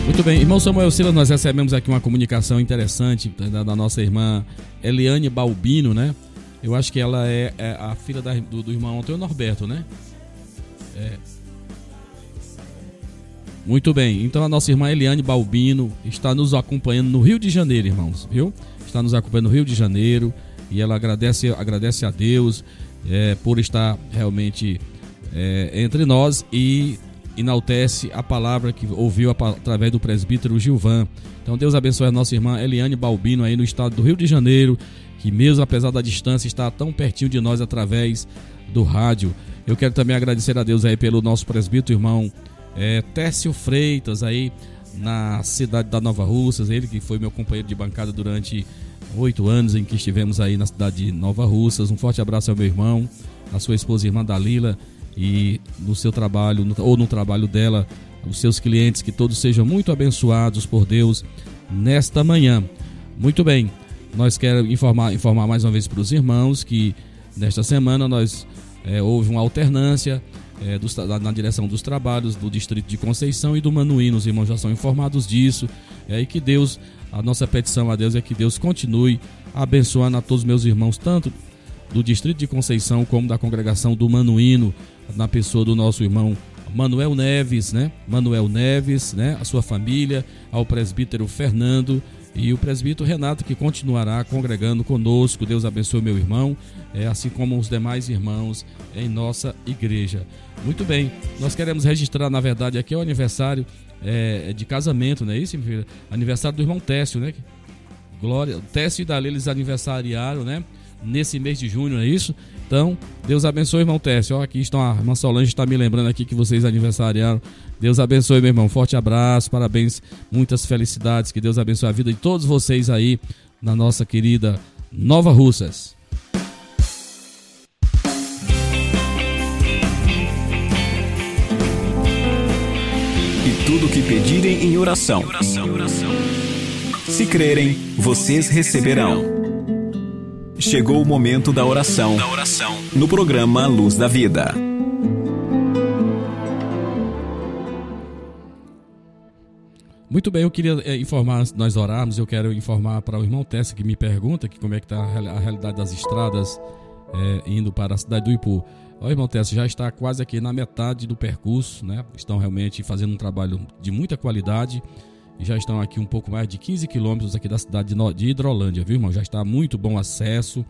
Muito bem, irmão Samuel Silas, nós recebemos aqui uma comunicação interessante da, da nossa irmã Eliane Balbino, né? Eu acho que ela é, é a filha da, do, do, irmão Antônio Norberto, né? É. Muito bem, então a nossa irmã Eliane Balbino está nos acompanhando no Rio de Janeiro, irmãos, viu? Está nos acompanhando no Rio de Janeiro e ela agradece, agradece a Deus é, por estar realmente é, entre nós e enaltece a palavra que ouviu através do presbítero Gilvan. Então Deus abençoe a nossa irmã Eliane Balbino aí no estado do Rio de Janeiro, que mesmo apesar da distância está tão pertinho de nós através do rádio. Eu quero também agradecer a Deus aí pelo nosso presbítero irmão é, Freitas aí na cidade da Nova Russas, ele que foi meu companheiro de bancada durante oito anos em que estivemos aí na cidade de Nova Russas. Um forte abraço ao meu irmão, a sua esposa irmã Dalila e no seu trabalho ou no trabalho dela, os seus clientes, que todos sejam muito abençoados por Deus nesta manhã. Muito bem, nós queremos informar, informar mais uma vez para os irmãos que nesta semana nós é, houve uma alternância é, dos, na direção dos trabalhos do Distrito de Conceição e do Manuíno. Os irmãos já são informados disso. É, e que Deus, a nossa petição a Deus é que Deus continue abençoando a todos os meus irmãos, tanto do Distrito de Conceição como da congregação do Manuíno na pessoa do nosso irmão Manuel Neves, né? Manuel Neves, né? A sua família, ao presbítero Fernando e o presbítero Renato que continuará congregando conosco. Deus abençoe meu irmão, é, assim como os demais irmãos em nossa igreja. Muito bem, nós queremos registrar, na verdade, aqui é o aniversário é, de casamento, não é isso? Aniversário do irmão Técio, né? Glória, Técio e Dalila eles aniversariaram, né? Nesse mês de junho, não é isso? Então, Deus abençoe, irmão Técio. Ó, aqui estão, a irmã Solange está me lembrando aqui que vocês aniversariaram. Deus abençoe, meu irmão. Forte abraço, parabéns, muitas felicidades. Que Deus abençoe a vida de todos vocês aí na nossa querida Nova Russas. E tudo que pedirem em oração. Se crerem, vocês receberão. Chegou o momento da oração. Da oração. No programa Luz da Vida. Muito bem, eu queria é, informar, nós orarmos, eu quero informar para o irmão Tessa que me pergunta que como é que está a realidade das estradas é, indo para a cidade do Ipu. O irmão Tessa já está quase aqui na metade do percurso, né? Estão realmente fazendo um trabalho de muita qualidade já estão aqui um pouco mais de 15 quilômetros aqui da cidade de Hidrolândia, viu, irmão? Já está muito bom acesso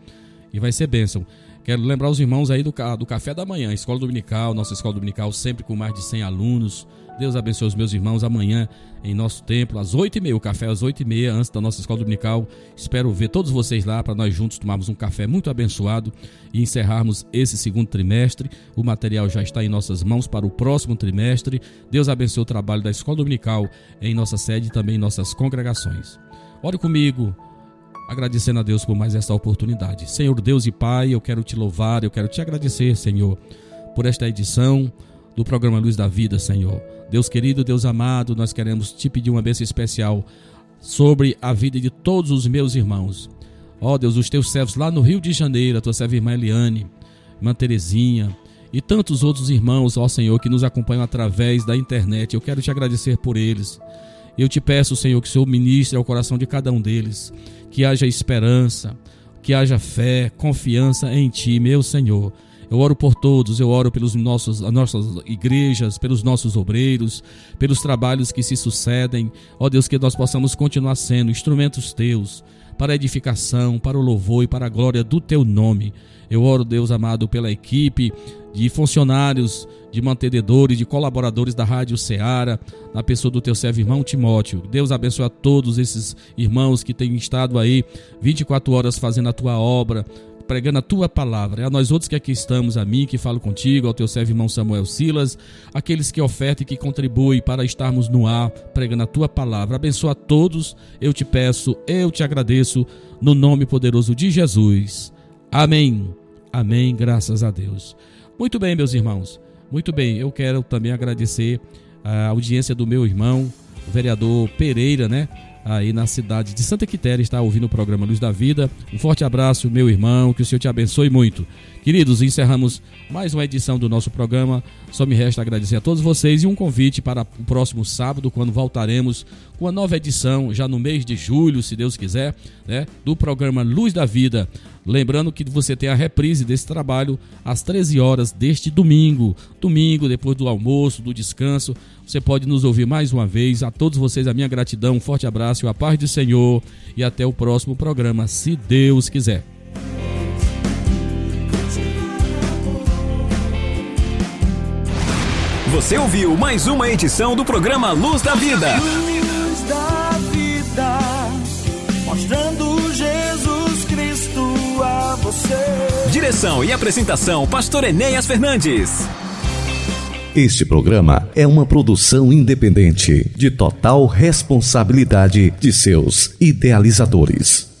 e vai ser bênção. Quero lembrar os irmãos aí do, do café da manhã, escola dominical, nossa escola dominical sempre com mais de 100 alunos. Deus abençoe os meus irmãos amanhã em nosso templo, às 8h30, o café às 8h30, antes da nossa escola dominical. Espero ver todos vocês lá para nós juntos tomarmos um café muito abençoado e encerrarmos esse segundo trimestre. O material já está em nossas mãos para o próximo trimestre. Deus abençoe o trabalho da escola dominical em nossa sede e também em nossas congregações. Ore comigo, agradecendo a Deus por mais esta oportunidade. Senhor Deus e Pai, eu quero te louvar, eu quero te agradecer, Senhor, por esta edição do programa Luz da Vida, Senhor. Deus querido, Deus amado, nós queremos te pedir uma bênção especial sobre a vida de todos os meus irmãos. Ó Deus, os teus servos lá no Rio de Janeiro, a tua serva irmã Eliane, irmã Terezinha e tantos outros irmãos, ó Senhor, que nos acompanham através da internet. Eu quero te agradecer por eles. Eu te peço, Senhor, que o Senhor ministre ao coração de cada um deles, que haja esperança, que haja fé, confiança em Ti, meu Senhor. Eu oro por todos, eu oro pelos nossos, as nossas igrejas, pelos nossos obreiros, pelos trabalhos que se sucedem. Ó Deus, que nós possamos continuar sendo instrumentos Teus para a edificação, para o louvor e para a glória do Teu nome. Eu oro, Deus amado, pela equipe de funcionários, de mantenedores, de colaboradores da Rádio Ceará, na pessoa do teu servo irmão Timóteo. Deus abençoe a todos esses irmãos que têm estado aí 24 horas fazendo a tua obra, pregando a tua palavra. A nós outros que aqui estamos, a mim que falo contigo, ao teu servo irmão Samuel Silas, aqueles que ofertam e que contribuem para estarmos no ar, pregando a tua palavra. Abençoa a todos, eu te peço, eu te agradeço, no nome poderoso de Jesus. Amém. Amém, graças a Deus. Muito bem, meus irmãos. Muito bem, eu quero também agradecer a audiência do meu irmão, o vereador Pereira, né? Aí na cidade de Santa Quitéria está ouvindo o programa Luz da Vida. Um forte abraço, meu irmão, que o Senhor te abençoe muito. Queridos, encerramos mais uma edição do nosso programa. Só me resta agradecer a todos vocês e um convite para o próximo sábado, quando voltaremos com a nova edição, já no mês de julho, se Deus quiser, né, do programa Luz da Vida. Lembrando que você tem a reprise desse trabalho às 13 horas deste domingo. Domingo, depois do almoço, do descanso. Você pode nos ouvir mais uma vez. A todos vocês, a minha gratidão, um forte abraço, a paz do Senhor e até o próximo programa, se Deus quiser. Você ouviu mais uma edição do programa Luz da Vida. Luz da vida, mostrando você. Direção e apresentação, Pastor Enéas Fernandes. Este programa é uma produção independente, de total responsabilidade de seus idealizadores.